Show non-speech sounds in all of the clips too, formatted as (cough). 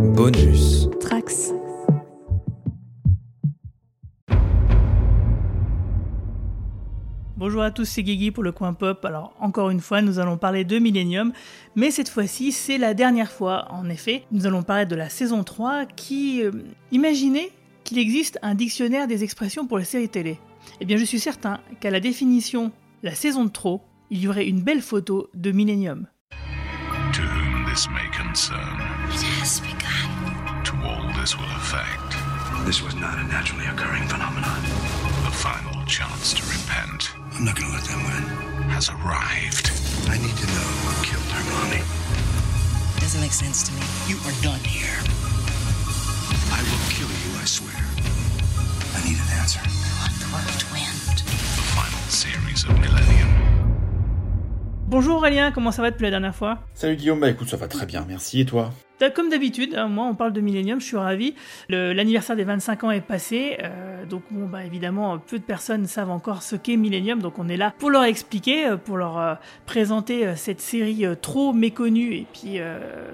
Bonus. Trax. Bonjour à tous, c'est Guigui pour le coin pop. Alors encore une fois, nous allons parler de Millennium, mais cette fois-ci, c'est la dernière fois. En effet, nous allons parler de la saison 3 qui... euh, imaginez qu'il existe un dictionnaire des expressions pour les séries télé. Eh bien, je suis certain qu'à la définition la saison de trop, il y aurait une belle photo de Millennium. To whom this may concern, this will affect, This was not a naturally occurring phenomenon. the final chance to repent I'm not gonna let them win. has arrived. I need to know who killed her mommy. Doesn't make sense to me. You are done here. I will kill you, I swear. I need an answer. Unforked wind. The final series of Millennium. Bonjour Aurélien, comment ça va depuis la dernière fois Salut Guillaume, bah écoute, ça va très bien, merci, et toi T'as- Comme d'habitude, hein, moi on parle de Millennium, je suis ravi. L'anniversaire des 25 ans est passé, euh, donc bon, bah, évidemment, peu de personnes savent encore ce qu'est Millennium, donc on est là pour leur expliquer, euh, pour leur euh, présenter cette série trop méconnue. Et puis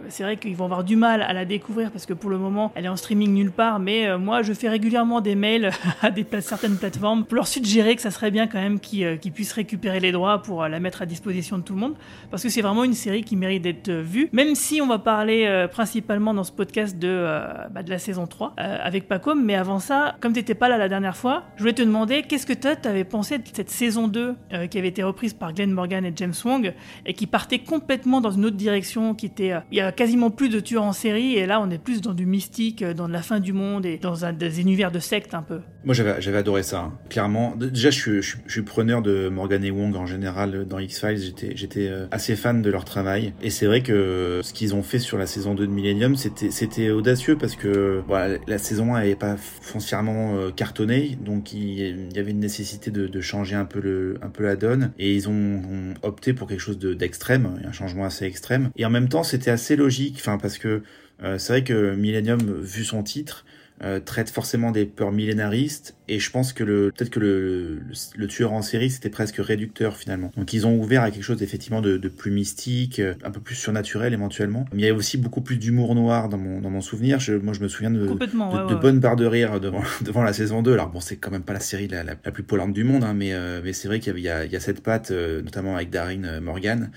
c'est vrai qu'ils vont avoir du mal à la découvrir parce que pour le moment elle est en streaming nulle part, mais moi je fais régulièrement des mails (laughs) à certaines plateformes pour leur suggérer que ça serait bien quand même qu'ils puissent récupérer les droits pour la mettre à disposition de tout le monde, parce que c'est vraiment une série qui mérite d'être vue, même si on va parler principalement dans ce podcast de, euh, bah, de la saison 3 euh, avec Pacom, mais avant ça, comme t'étais pas là la dernière fois, je voulais te demander qu'est-ce que toi t'avais pensé de cette saison 2 euh, qui avait été reprise par Glenn Morgan et James Wong et qui partait complètement dans une autre direction qui était euh, il y a quasiment plus de tueurs en série et là on est plus dans du mystique, dans de la fin du monde et dans un, des univers de secte un peu. Moi j'avais adoré ça, hein. clairement. Déjà je suis, je, suis, preneur de Morgan et Wong en général dans X-Files, j'étais assez fan de leur travail. Et c'est vrai que ce qu'ils ont fait sur la saison 2 de Millennium, c'était audacieux parce que voilà, la saison 1 avait pas foncièrement euh, cartonné, donc il, y avait une nécessité de, changer un peu, le, un peu la donne. Et ils ont, opté pour quelque chose de- d'extrême, un changement assez extrême. Et en même temps c'était assez logique, enfin parce que euh, c'est vrai que Millennium, vu son titre, euh, traite forcément des peurs millénaristes et je pense que le peut-être que le, le, le tueur en série c'était presque réducteur finalement. Donc ils ont ouvert à quelque chose effectivement de, de plus mystique, euh, un peu plus surnaturel éventuellement. Mais il y a aussi beaucoup plus d'humour noir dans mon dans mon souvenir. Je, moi je me souviens de de, ouais, de ouais. bonnes barres de rire devant (laughs) devant la saison 2. Alors bon c'est quand même pas la série la, la, la plus polante du monde hein, mais euh, mais c'est vrai qu'il y, a- il y a cette patte euh, notamment avec Darren euh, Morgan.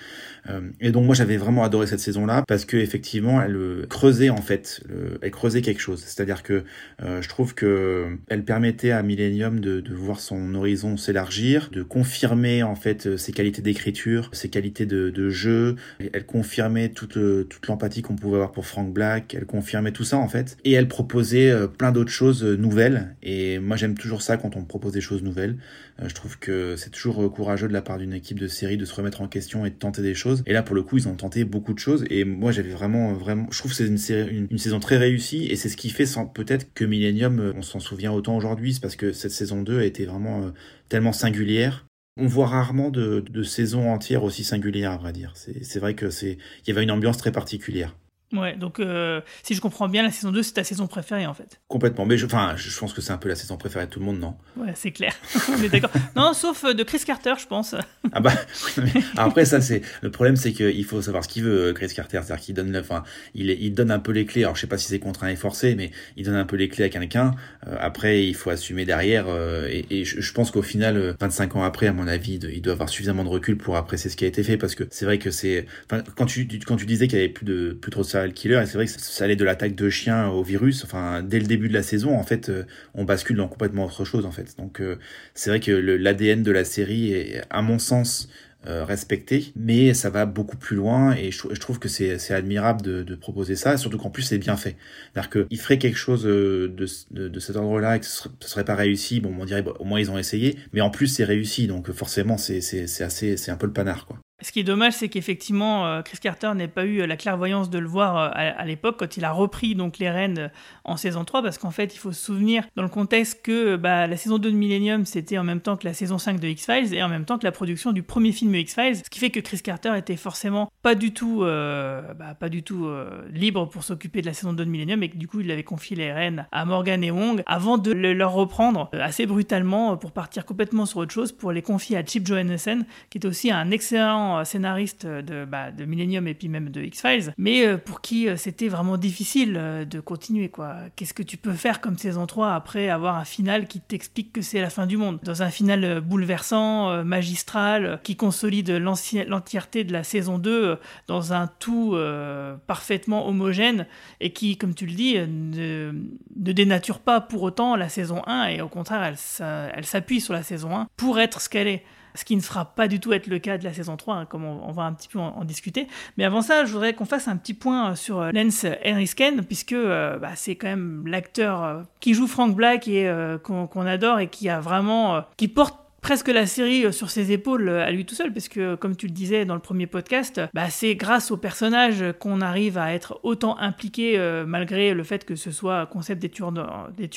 Euh, et donc moi j'avais vraiment adoré cette saison là parce que effectivement elle creusait en fait le- elle creusait quelque chose. C'est-à-dire que euh, je trouve que elle permettait à Millennium de, de voir son horizon s'élargir, de confirmer en fait euh, ses qualités d'écriture, ses qualités de, de jeu. Elle confirmait toute, euh, toute l'empathie qu'on pouvait avoir pour Frank Black. Elle confirmait tout ça en fait. Et elle proposait euh, plein d'autres choses euh, nouvelles. Et moi j'aime toujours ça quand on me propose des choses nouvelles. Euh, je trouve que c'est toujours euh, courageux de la part d'une équipe de série de se remettre en question et de tenter des choses. Et là pour le coup ils ont tenté beaucoup de choses. Et moi j'avais vraiment vraiment, je trouve que c'est une, saison très réussie. Et c'est ce qui fait sans peut-être que Millennium euh, on s'en souvient autant aujourd'hui, c'est parce que cette saison 2 a été vraiment euh, tellement singulière. On voit rarement de, de saisons entières aussi singulières, à vrai dire. C'est c'est vrai que y avait une ambiance très particulière. Ouais, donc euh, si je comprends bien, la saison 2 c'est ta saison préférée en fait. Complètement. Mais je, enfin, je pense que c'est un peu la saison préférée de tout le monde, non? Ouais, c'est clair. (laughs) On est d'accord. Non, sauf euh, de Chris Carter, je pense. Ah bah (laughs) après ça c'est le problème c'est qu'il faut savoir ce qu'il veut Chris Carter c'est-à-dire qu'il donne enfin il il donne un peu les clés alors je sais pas si c'est contraint et forcé mais il donne un peu les clés à quelqu'un Euh, après il faut assumer derrière euh, et, et je, je pense qu'au final euh, 25 ans après à mon avis il doit- il doit avoir suffisamment de recul pour apprécier ce qui a été fait parce que c'est vrai que c'est quand tu tu- quand tu disais qu'il y avait plus de plus trop de serial killer et c'est vrai que ça, allait de l'attaque de chiens au virus enfin dès le début de la saison en fait euh, on bascule dans complètement autre chose en fait donc euh, c'est vrai que l'ADN de la série est à mon sens euh, respecté, mais ça va beaucoup plus loin et je, trou- je trouve que c'est admirable de, proposer ça, surtout qu'en plus c'est bien fait. C'est-à-dire qu'il ferait quelque chose de, cet ordre-là et que ce serait, serait pas réussi, bon on dirait bon, au moins ils ont essayé, mais en plus c'est réussi, donc forcément c'est assez c'est un peu le panard quoi. Ce qui est dommage, c'est qu'effectivement, euh, Chris Carter n'ait pas eu euh, la clairvoyance de le voir euh, à, l'époque quand il a repris donc les rênes en saison 3, parce qu'en fait, il faut se souvenir dans le contexte que bah, la saison 2 de Millennium, c'était en même temps que la saison 5 de X-Files et en même temps que la production du premier film X-Files, ce qui fait que Chris Carter était forcément pas du tout, bah, pas du tout libre pour s'occuper de la saison 2 de Millennium et que du coup, il avait confié les rênes à Morgan et Wong avant de le- leur reprendre assez brutalement pour partir complètement sur autre chose, pour les confier à Chip Johannessen, qui était aussi un excellent excellent scénariste de, bah, de Millennium et puis même de X-Files, mais pour qui c'était vraiment difficile de continuer. quoi. Qu'est-ce que tu peux faire comme saison 3 après avoir un final qui t'explique que c'est la fin du monde? Dans un final bouleversant, magistral, qui consolide l'entièreté de la saison 2 dans un tout parfaitement homogène et qui, comme tu le dis, ne, ne dénature pas pour autant la saison 1 et au contraire, elle, elle s'appuie sur la saison 1 pour être ce qu'elle est ce qui ne sera pas du tout être le cas de la saison 3, hein, comme on, va un petit peu en, discuter. Mais avant ça, je voudrais qu'on fasse un petit point sur euh, Lance Henriksen, puisque euh, bah, c'est quand même l'acteur euh, qui joue Frank Black et qu'on adore et qui a vraiment, qui porte presque la série euh, sur ses épaules euh, à lui tout seul, parce que comme tu le disais dans le premier podcast, bah, c'est grâce au personnage qu'on arrive à être autant impliqué euh, malgré le fait que ce soit concept des tueurs,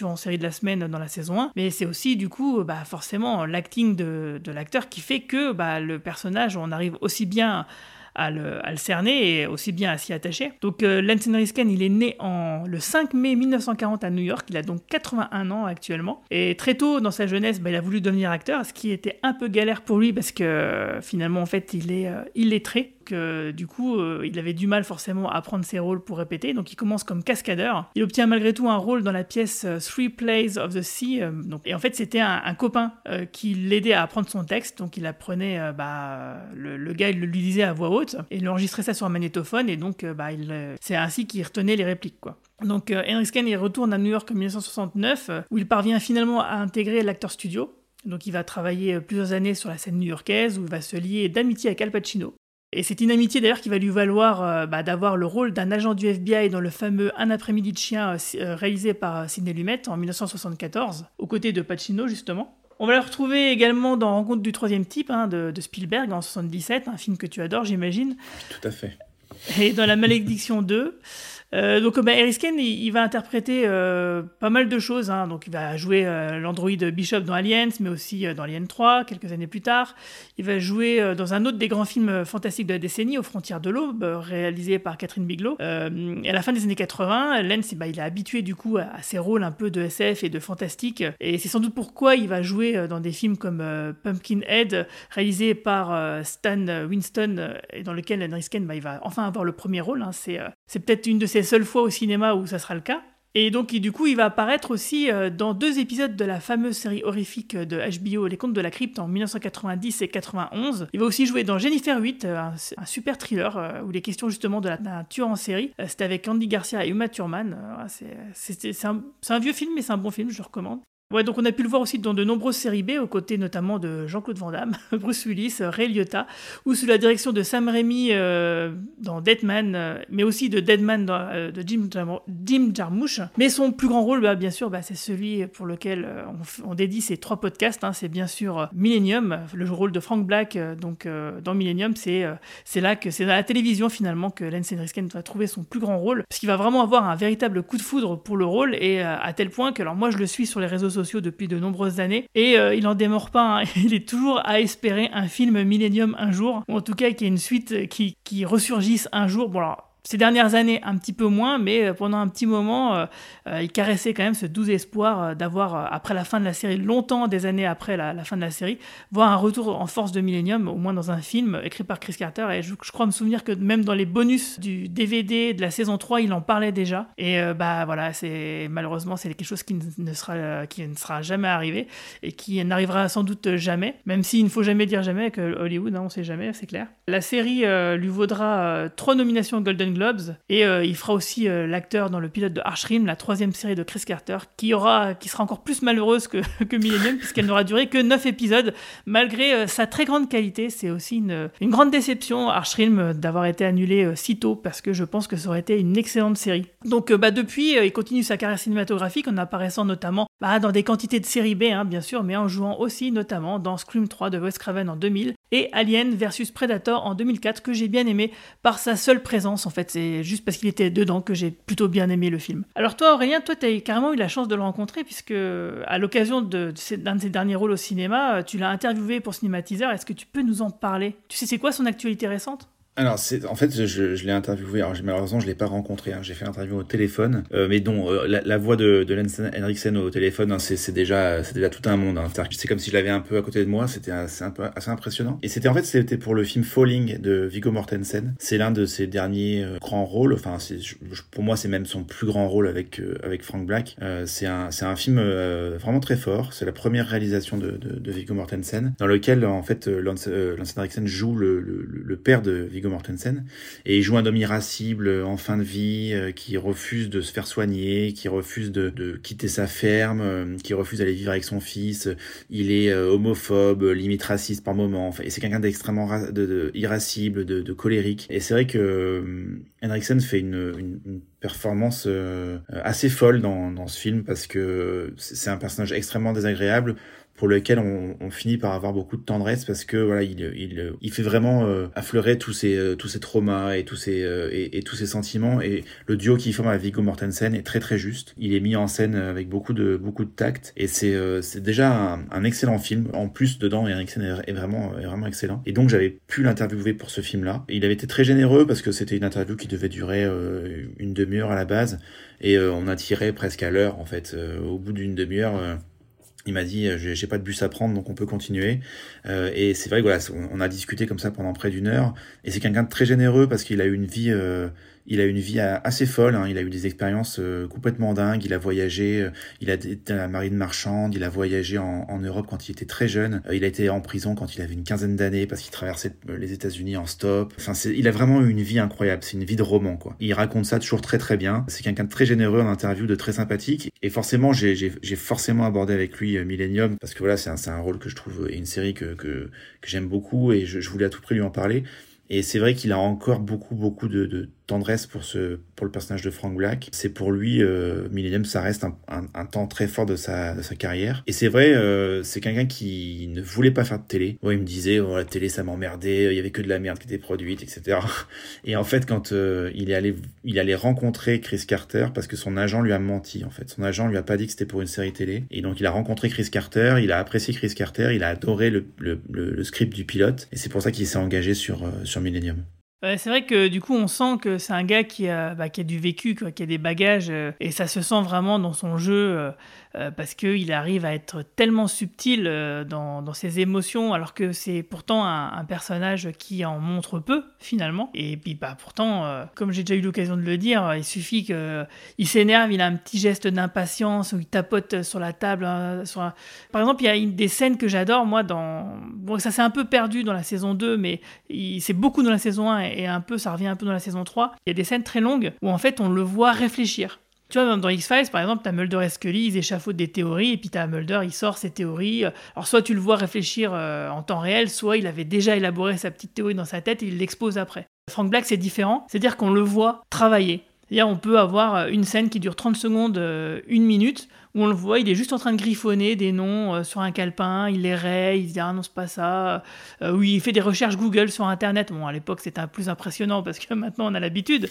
en série de la semaine dans la saison 1, mais c'est aussi du coup bah, forcément l'acting de, de l'acteur qui fait que bah, le personnage, on arrive aussi bien à le, cerner et aussi bien à s'y attacher. Donc euh, Lance Henriksen, il est né en, le 5 mai 1940 à New York, il a donc 81 ans actuellement. Et très tôt dans sa jeunesse, bah, il a voulu devenir acteur, ce qui était un peu galère pour lui parce que finalement en fait il est euh, illettré du coup, euh, il avait du mal forcément à prendre ses rôles pour répéter. Donc il commence comme cascadeur. Il obtient malgré tout un rôle dans la pièce euh, Three Plays of the Sea. Euh, et en fait, c'était un, copain qui l'aidait à apprendre son texte. Donc il apprenait, bah, le, gars, il le lui disait à voix haute. Et il enregistrait ça sur un magnétophone. Et donc, bah, c'est ainsi qu'il retenait les répliques, quoi. Donc Henry il retourne à New York en 1969, où il parvient finalement à intégrer l'acteur studio. Donc il va travailler plusieurs années sur la scène new-yorkaise où il va se lier d'amitié avec Al Pacino. Et c'est une amitié d'ailleurs qui va lui valoir euh, bah, d'avoir le rôle d'un agent du FBI dans le fameux Un après-midi de chien euh, euh, réalisé par Sidney Lumet en 1974, aux côtés de Pacino justement. On va le retrouver également dans Rencontre du troisième type hein, de, Spielberg en 77, un film que tu adores j'imagine. Tout à fait. Et dans La Malédiction 2. Euh, donc bah, il, va interpréter euh, pas mal de choses. Hein. Donc il va jouer euh, l'android Bishop dans Aliens, mais aussi dans Alien 3, quelques années plus tard. Il va jouer dans un autre des grands films fantastiques de la décennie, Aux frontières de l'aube, réalisé par Catherine Bigelow. à la fin des années 80, Lens, bah, il est habitué du coup à, ses rôles un peu de SF et de fantastique. Et c'est sans doute pourquoi il va jouer dans des films comme Pumpkinhead, réalisé par Stan Winston, et dans lequel Henry bah, il va enfin avoir le premier rôle. Hein. C'est peut-être une de ses seule fois au cinéma où ça sera le cas. Et donc, du coup, il va apparaître aussi euh, dans deux épisodes de la fameuse série horrifique de HBO, Les Contes de la Crypte, en 1990 et 91. Il va aussi jouer dans Jennifer 8, euh, un, super thriller euh, où les questions justement de la nature en série. C'était avec Andy Garcia et Uma Thurman. c'est un, un, vieux film, mais c'est un bon film, je le recommande. Ouais, donc on a pu le voir aussi dans de nombreuses séries B, aux côtés notamment de Jean-Claude Van Damme, (laughs) Bruce Willis, Ray Liotta, ou sous la direction de Sam Raimi euh, dans Deadman, euh, mais aussi de Deadman euh, de Jim, Jim, Jarmusch. Mais son plus grand rôle, bah, bien sûr, bah, c'est celui pour lequel on, dédie ces trois podcasts. Hein. c'est bien sûr Millennium, le rôle de Frank Black. donc dans Millennium, c'est là que c'est dans la télévision finalement que Lance Henriksen va trouver son plus grand rôle, parce qu'il va vraiment avoir un véritable coup de foudre pour le rôle, et à tel point que alors moi je le suis sur les réseaux sociaux depuis de nombreuses années et euh, il n'en démord pas. Hein. (laughs) Il est toujours à espérer un film Millennium un jour, ou en tout cas qu'il y ait une suite qui, qui ressurgisse un jour. Bon alors ces dernières années, un petit peu moins, mais euh, pendant un petit moment, euh, euh, il caressait quand même ce doux espoir d'avoir, après la fin de la série, longtemps des années après la, fin de la série, voir un retour en force de Millennium, au moins dans un film écrit par Chris Carter. Et je, crois me souvenir que même dans les bonus du DVD de la saison 3, il en parlait déjà. Et bah voilà, c'est malheureusement c'est quelque chose qui ne sera qui ne sera jamais arrivé et qui n'arrivera sans doute jamais. Même s'il ne faut jamais dire jamais que Hollywood, hein, on ne sait jamais, c'est clair. La série lui vaudra trois nominations Golden Globes. Et euh, il fera aussi euh, l'acteur dans le pilote de Archrim, la troisième série de Chris Carter, qui, aura, qui sera encore plus malheureuse que, (laughs) Millennium, puisqu'elle n'aura duré que 9 épisodes, malgré euh, sa très grande qualité. C'est aussi une, grande déception, Archrim, d'avoir été annulé si tôt, parce que je pense que ça aurait été une excellente série. Donc bah, depuis, il continue sa carrière cinématographique en apparaissant notamment bah, dans des quantités de séries B, hein, bien sûr, mais en jouant aussi notamment dans Scream 3 de Wes Craven en 2000 et Alien versus Predator en 2004, que j'ai bien aimé par sa seule présence en fait. C'est juste parce qu'il était dedans que j'ai plutôt bien aimé le film. Alors toi Aurélien, toi tu as carrément eu la chance de le rencontrer puisque à l'occasion d'un de, de, ses derniers rôles au cinéma, tu l'as interviewé pour Cinématiseur, est-ce que tu peux nous en parler? Tu sais c'est quoi son actualité récente? Alors, c'est en fait, je, je l'ai interviewé. Alors, malheureusement, je l'ai pas rencontré. Hein, j'ai fait l'interview au téléphone, euh, mais dont euh, la, la voix de, de Henriksen au téléphone, hein, c'est c'est déjà, c'est déjà tout un monde. Hein. C'est comme si je l'avais un peu à côté de moi. C'était assez, un peu assez impressionnant. Et c'était en fait, c'était pour le film Falling de Viggo Mortensen. C'est l'un de ses derniers euh, grands rôles. Enfin, c'est, je- pour moi, c'est même son plus grand rôle avec euh, avec Frank Black. Euh, c'est un, c'est un film vraiment très fort. C'est la première réalisation de, de, de Viggo Mortensen, dans lequel en fait Lance, Henriksen joue le, le, le père de Viggo Mortensen et il joue un homme irascible en fin de vie euh, qui refuse de se faire soigner, qui refuse de, quitter sa ferme, euh, qui refuse d'aller vivre avec son fils. Il est euh, homophobe, limite raciste par moment. Enfin, et c'est quelqu'un d'extrêmement ra- de, de- irascible, de, colérique. Et c'est vrai que Henriksen fait une, performance assez folle dans, ce film parce que c'est un personnage extrêmement désagréable pour lequel on, on finit par avoir beaucoup de tendresse parce que voilà il il, il fait vraiment euh, affleurer tous ces euh, tous ces traumas et tous ces euh, et, et tous ces sentiments. Et le duo qu'il forme avec Viggo Mortensen est très très juste. Il est mis en scène avec beaucoup de beaucoup de tact et c'est euh, c'est déjà un, un excellent film. En plus dedans Eriksen est, vraiment est vraiment excellent. Et donc j'avais pu l'interviewer pour ce film là il avait été très généreux parce que c'était une interview qui devait durer euh, une demi-heure à la base et euh, on a tiré presque à l'heure en fait. Au bout d'une demi-heure il m'a dit euh, j'ai pas de bus à prendre donc on peut continuer. Euh, et c'est vrai voilà on, on a discuté comme ça pendant près d'une heure. Et c'est quelqu'un de très généreux parce qu'il a eu une vie euh, il a une vie assez folle hein. il a eu des expériences euh, complètement dingues. Il a voyagé euh, il a été à la marine marchande il a voyagé en, Europe quand il était très jeune. Euh, il a été en prison quand il avait une quinzaine d'années parce qu'il traversait les États-Unis en stop. Enfin il a vraiment eu une vie incroyable. C'est une vie de roman quoi. Il raconte ça toujours très très bien. C'est quelqu'un de très généreux en interview de très sympathique. Et forcément j'ai forcément abordé avec lui Millennium parce que voilà c'est un, c'est un rôle que je trouve et une série que que, que j'aime beaucoup et je, je voulais à tout prix lui en parler. Et c'est vrai qu'il a encore beaucoup beaucoup de, de tendresse pour ce pour le personnage de Frank Black. C'est pour lui euh, Millennium, ça reste un, un, temps très fort de sa de sa carrière. Et c'est vrai, euh, c'est quelqu'un qui ne voulait pas faire de télé. Ouais, il me disait oh, la télé ça m'emmerdait, il y avait que de la merde qui était produite, etc. (laughs) Et en fait, quand euh, il est allé il allait rencontrer Chris Carter parce que son agent lui a menti en fait. Son agent lui a pas dit que c'était pour une série télé. Et donc il a rencontré Chris Carter, il a apprécié Chris Carter, il a adoré le le, le, le script du pilote. Et c'est pour ça qu'il s'est engagé sur euh, sur Millennium. C'est vrai que du coup, on sent que c'est un gars qui a, bah, du vécu, qui a des bagages, euh, et ça se sent vraiment dans son jeu, euh, euh, parce qu'il arrive à être tellement subtil euh, dans, ses émotions, alors que c'est pourtant un, personnage qui en montre peu, finalement. Et puis, bah, pourtant, euh, comme j'ai déjà eu l'occasion de le dire, il suffit qu'il s'énerve, il a un petit geste d'impatience, où il tapote sur la table. hein, Par exemple, il y a une des scènes que j'adore, moi, dans... Bon, ça s'est un peu perdu dans la saison 2, mais c'est beaucoup dans la saison 1 et un peu, ça revient un peu dans la saison 3. Il y a des scènes très longues où en fait on le voit réfléchir. Tu vois, dans X-Files, par exemple, t'as Mulder et Scully, ils échafaudent des théories, et puis t'as Mulder, il sort ses théories. Alors, soit tu le vois réfléchir euh, en temps réel, soit il avait déjà élaboré sa petite théorie dans sa tête et il l'expose après. Frank Black, c'est différent, c'est-à-dire qu'on le voit travailler. C'est-à-dire, on peut avoir euh, une scène qui dure 30 secondes, euh, une minute, où on le voit, il est juste en train de griffonner des noms euh, sur un calepin, il les raye, il se dit ah non c'est pas ça, euh, oui il fait des recherches Google sur internet. Bon à l'époque c'était un plus impressionnant parce que (laughs) maintenant on a l'habitude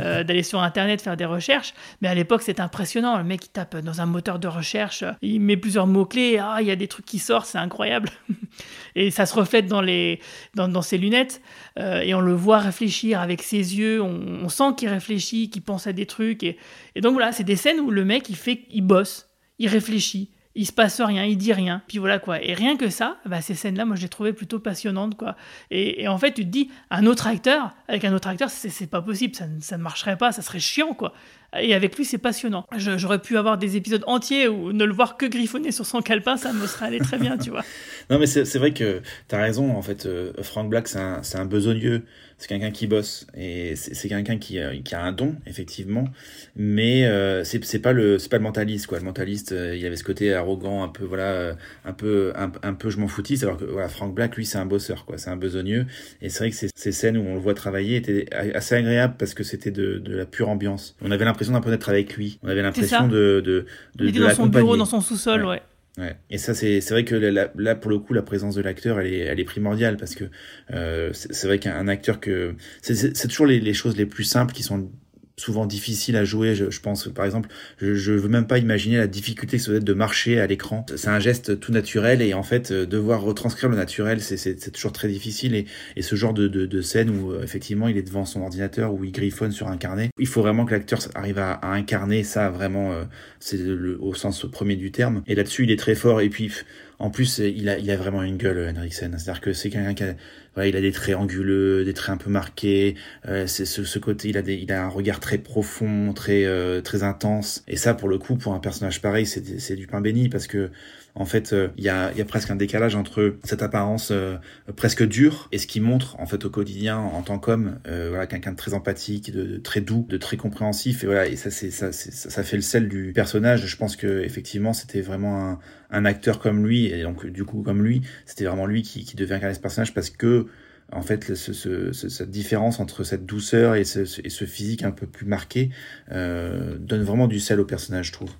euh, (laughs) d'aller sur internet faire des recherches, mais à l'époque c'était impressionnant. Le mec il tape dans un moteur de recherche, il met plusieurs mots clés, ah il y a des trucs qui sortent, c'est incroyable, (laughs) et ça se reflète dans les dans, dans ses lunettes. Euh, et on le voit réfléchir avec ses yeux, on, on sent qu'il réfléchit, qu'il pense à des trucs. Et, et donc voilà c'est des scènes où le mec il fait, il bosse il réfléchit, il se passe rien, il dit rien, puis voilà quoi. Et rien que ça, bah, ces scènes-là, moi je les trouvais plutôt passionnantes quoi. Et, en fait, tu te dis, un autre acteur, avec un autre acteur, c'est pas possible, ça, ça ne marcherait pas, ça serait chiant quoi. Et avec lui, c'est passionnant. J'aurais pu avoir des épisodes entiers où ne le voir que griffonner sur son calepin, ça me serait allé très bien, tu vois. (laughs) Non, mais c'est vrai que t'as raison. En fait, euh, Frank Black, c'est un, un besogneux. C'est quelqu'un qui bosse et c'est quelqu'un qui, euh, qui a un don, effectivement. Mais euh, c'est pas le pas le mentaliste quoi. Le mentaliste, euh, il avait ce côté arrogant, un peu voilà, euh, un peu un, peu je m'en foutiste. Alors que voilà, Frank Black, lui, c'est un bosseur quoi. C'est un besogneux. Et c'est vrai que ces, ces scènes où on le voit travailler étaient assez agréables parce que c'était de, de la pure ambiance. On avait l'impression d'un peu d'être avec lui. On avait l'impression de de de, Il était de dans son bureau, dans son sous-sol, Ouais. ouais. Ouais. Et ça, c'est vrai que là, là, pour le coup, la présence de l'acteur, elle est, elle est primordiale parce que euh, c'est vrai qu'un acteur que c'est- toujours les, les choses les plus simples qui sont souvent difficiles à jouer. Je, je pense, par exemple, je, je veux même pas imaginer la difficulté que ça doit être de marcher à l'écran. C'est un geste tout naturel et en fait, euh, devoir retranscrire le naturel, c'est- toujours très difficile. Et, et ce genre de, de, de scène où euh, effectivement il est devant son ordinateur où il griffonne sur un carnet, il faut vraiment que l'acteur arrive à, à incarner ça vraiment, euh, c'est au sens premier du terme. Et là-dessus, il est très fort. Et puis, en plus, il a, il a vraiment une gueule, Henriksen. C'est-à-dire que c'est quelqu'un qui a, il a des traits anguleux, des traits un peu marqués. Euh, c'est ce, côté, il a un regard très profond, très, euh, très intense. Et ça, pour le coup, pour un personnage pareil, c'est du pain béni parce que, en fait, euh, il y a, y a presque un décalage entre cette apparence euh, presque dure et ce qu'il montre en fait au quotidien en tant qu'homme. Euh, voilà, quelqu'un de très empathique, de, de très doux, de très compréhensif. Et voilà, et ça, c'est, ça, ça, ça fait le sel du personnage. Je pense que effectivement, c'était vraiment un, un acteur comme lui et donc du coup comme lui, c'était vraiment lui qui, qui devait incarner ce personnage parce que en fait, ce, ce- ce- cette différence entre cette douceur et ce, ce physique un peu plus marqué euh, donne vraiment du sel au personnage, je trouve.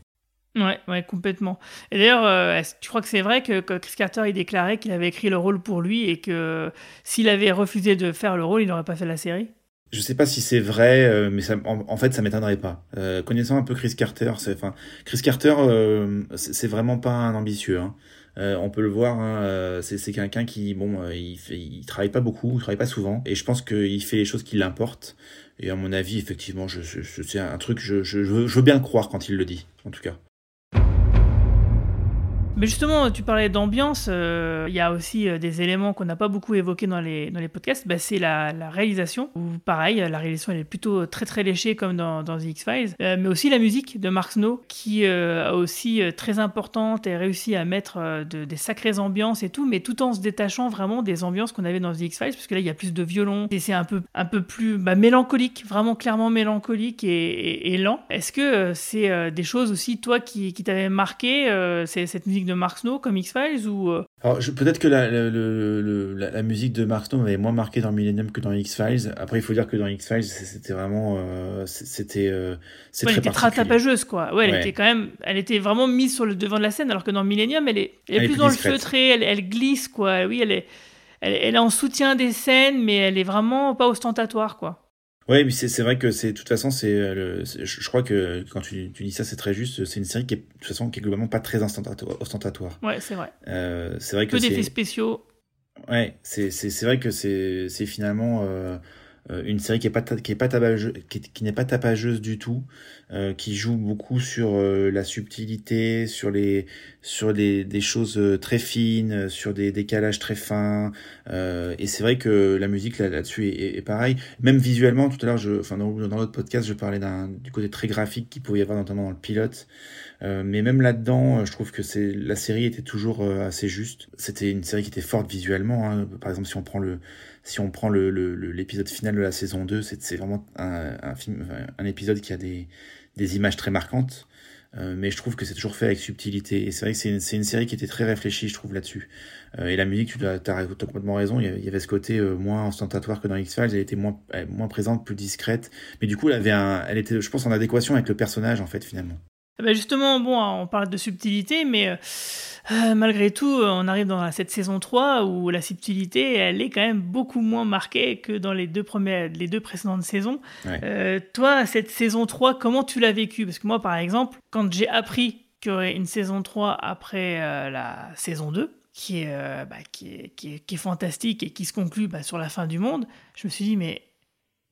Ouais, ouais, complètement. Et d'ailleurs, euh, tu crois que c'est vrai que, Chris Carter il déclarait qu'il avait écrit le rôle pour lui et que s'il avait refusé de faire le rôle, il n'aurait pas fait la série? Je sais pas si c'est vrai, euh, mais en, fait, ça m'étonnerait pas. Euh, connaissant un peu Chris Carter, c'est, enfin, Chris Carter, c'est vraiment pas un ambitieux. Hein. On peut le voir, hein, c'est quelqu'un qui, bon, il, travaille pas beaucoup, il travaille pas souvent, et je pense qu'il fait les choses qui l'importent. Et à mon avis, effectivement, je, c'est un truc, je, je, je veux bien le croire quand il le dit, en tout cas. Mais justement, tu parlais d'ambiance, euh, il y a aussi euh, des éléments qu'on n'a pas beaucoup évoqués dans les, dans les podcasts, bah, c'est la, la réalisation, où pareil, la réalisation elle est plutôt très très léchée comme dans, dans The X-Files, Euh, mais aussi la musique de Mark Snow, qui euh, a aussi euh, très importante et réussi à mettre euh, de- des sacrées ambiances et tout, mais tout en se détachant vraiment des ambiances qu'on avait dans The X-Files, parce que là il y a plus de violon, et c'est un peu, un peu plus bah, mélancolique, vraiment clairement mélancolique et, et- et lent. Est-ce que euh, c'est euh, des choses aussi, toi, qui, qui t'avaient marqué, euh, cette musique de Mark Snow comme X-Files ou euh, Alors, peut-être que la, musique de Mark Snow m'avait moins marqué dans Millennium que dans X-Files. Après, il faut dire que dans X-Files, c'était vraiment, euh, c'était, euh, c'est ouais, elle très était très tapageuse quoi. Ouais, elle Ouais. était quand même, elle était vraiment mise sur le devant de la scène, alors que dans Millennium, elle est, elle est Elle est plus dans le feutré, elle, elle glisse quoi. Oui, elle est, elle, elle est en soutien des scènes, mais elle est vraiment pas ostentatoire quoi. Mais c'est vrai que c'est, de toute façon, c'est, euh, je crois que quand tu, tu dis ça, c'est très juste. C'est une série qui est, de toute façon, qui est globalement pas très ostentatoire. Ouais, c'est vrai. Euh, c'est vrai que Peu d'effets spéciaux. ouais, c'est, vrai que c'est, finalement euh, une série qui est pas, qui est pas tapageuse, qui, qui n'est pas tapageuse du tout, euh, qui joue beaucoup sur euh, la subtilité, sur les, sur les, des choses euh, très fines, euh, sur des décalages très fins. Euh, et c'est vrai que la musique là, là-dessus est, est, pareil. Même visuellement, tout à l'heure, je, enfin dans, dans l'autre podcast, je parlais d'un du côté très graphique qu'il pouvait y avoir notamment dans le pilote. Euh, mais même là-dedans, euh, je trouve que c'est la série était toujours euh, assez juste. C'était une série qui était forte visuellement. hein. Par exemple, si on prend le si on prend le le- le- l'épisode final de la saison 2, c'est vraiment un, un film, un épisode qui a des des images très marquantes. Euh, mais je trouve que c'est toujours fait avec subtilité. Et c'est vrai que c'est une, une série qui était très réfléchie, je trouve, là-dessus. Euh, et la musique, tu as, t'as complètement raison. Il y avait, il y avait ce côté euh, moins ostentatoire que dans X-Files. Elle était moins, moins présente, plus discrète. Mais du coup, elle avait un, elle était, je pense, en adéquation avec le personnage, en fait, finalement. Ben justement, bon, on parle de subtilité, mais euh, euh, malgré tout, on arrive dans cette saison 3 où la subtilité, elle est quand même beaucoup moins marquée que dans les deux, premières, les deux précédentes saisons. Ouais. Euh, toi, cette saison 3, comment tu l'as vécue? Parce que moi, par exemple, quand j'ai appris qu'il y aurait une saison 3 après euh, la saison 2, qui est, euh, bah, qui, est, qui, est, qui est fantastique et qui se conclut bah, sur la fin du monde, je me suis dit, mais,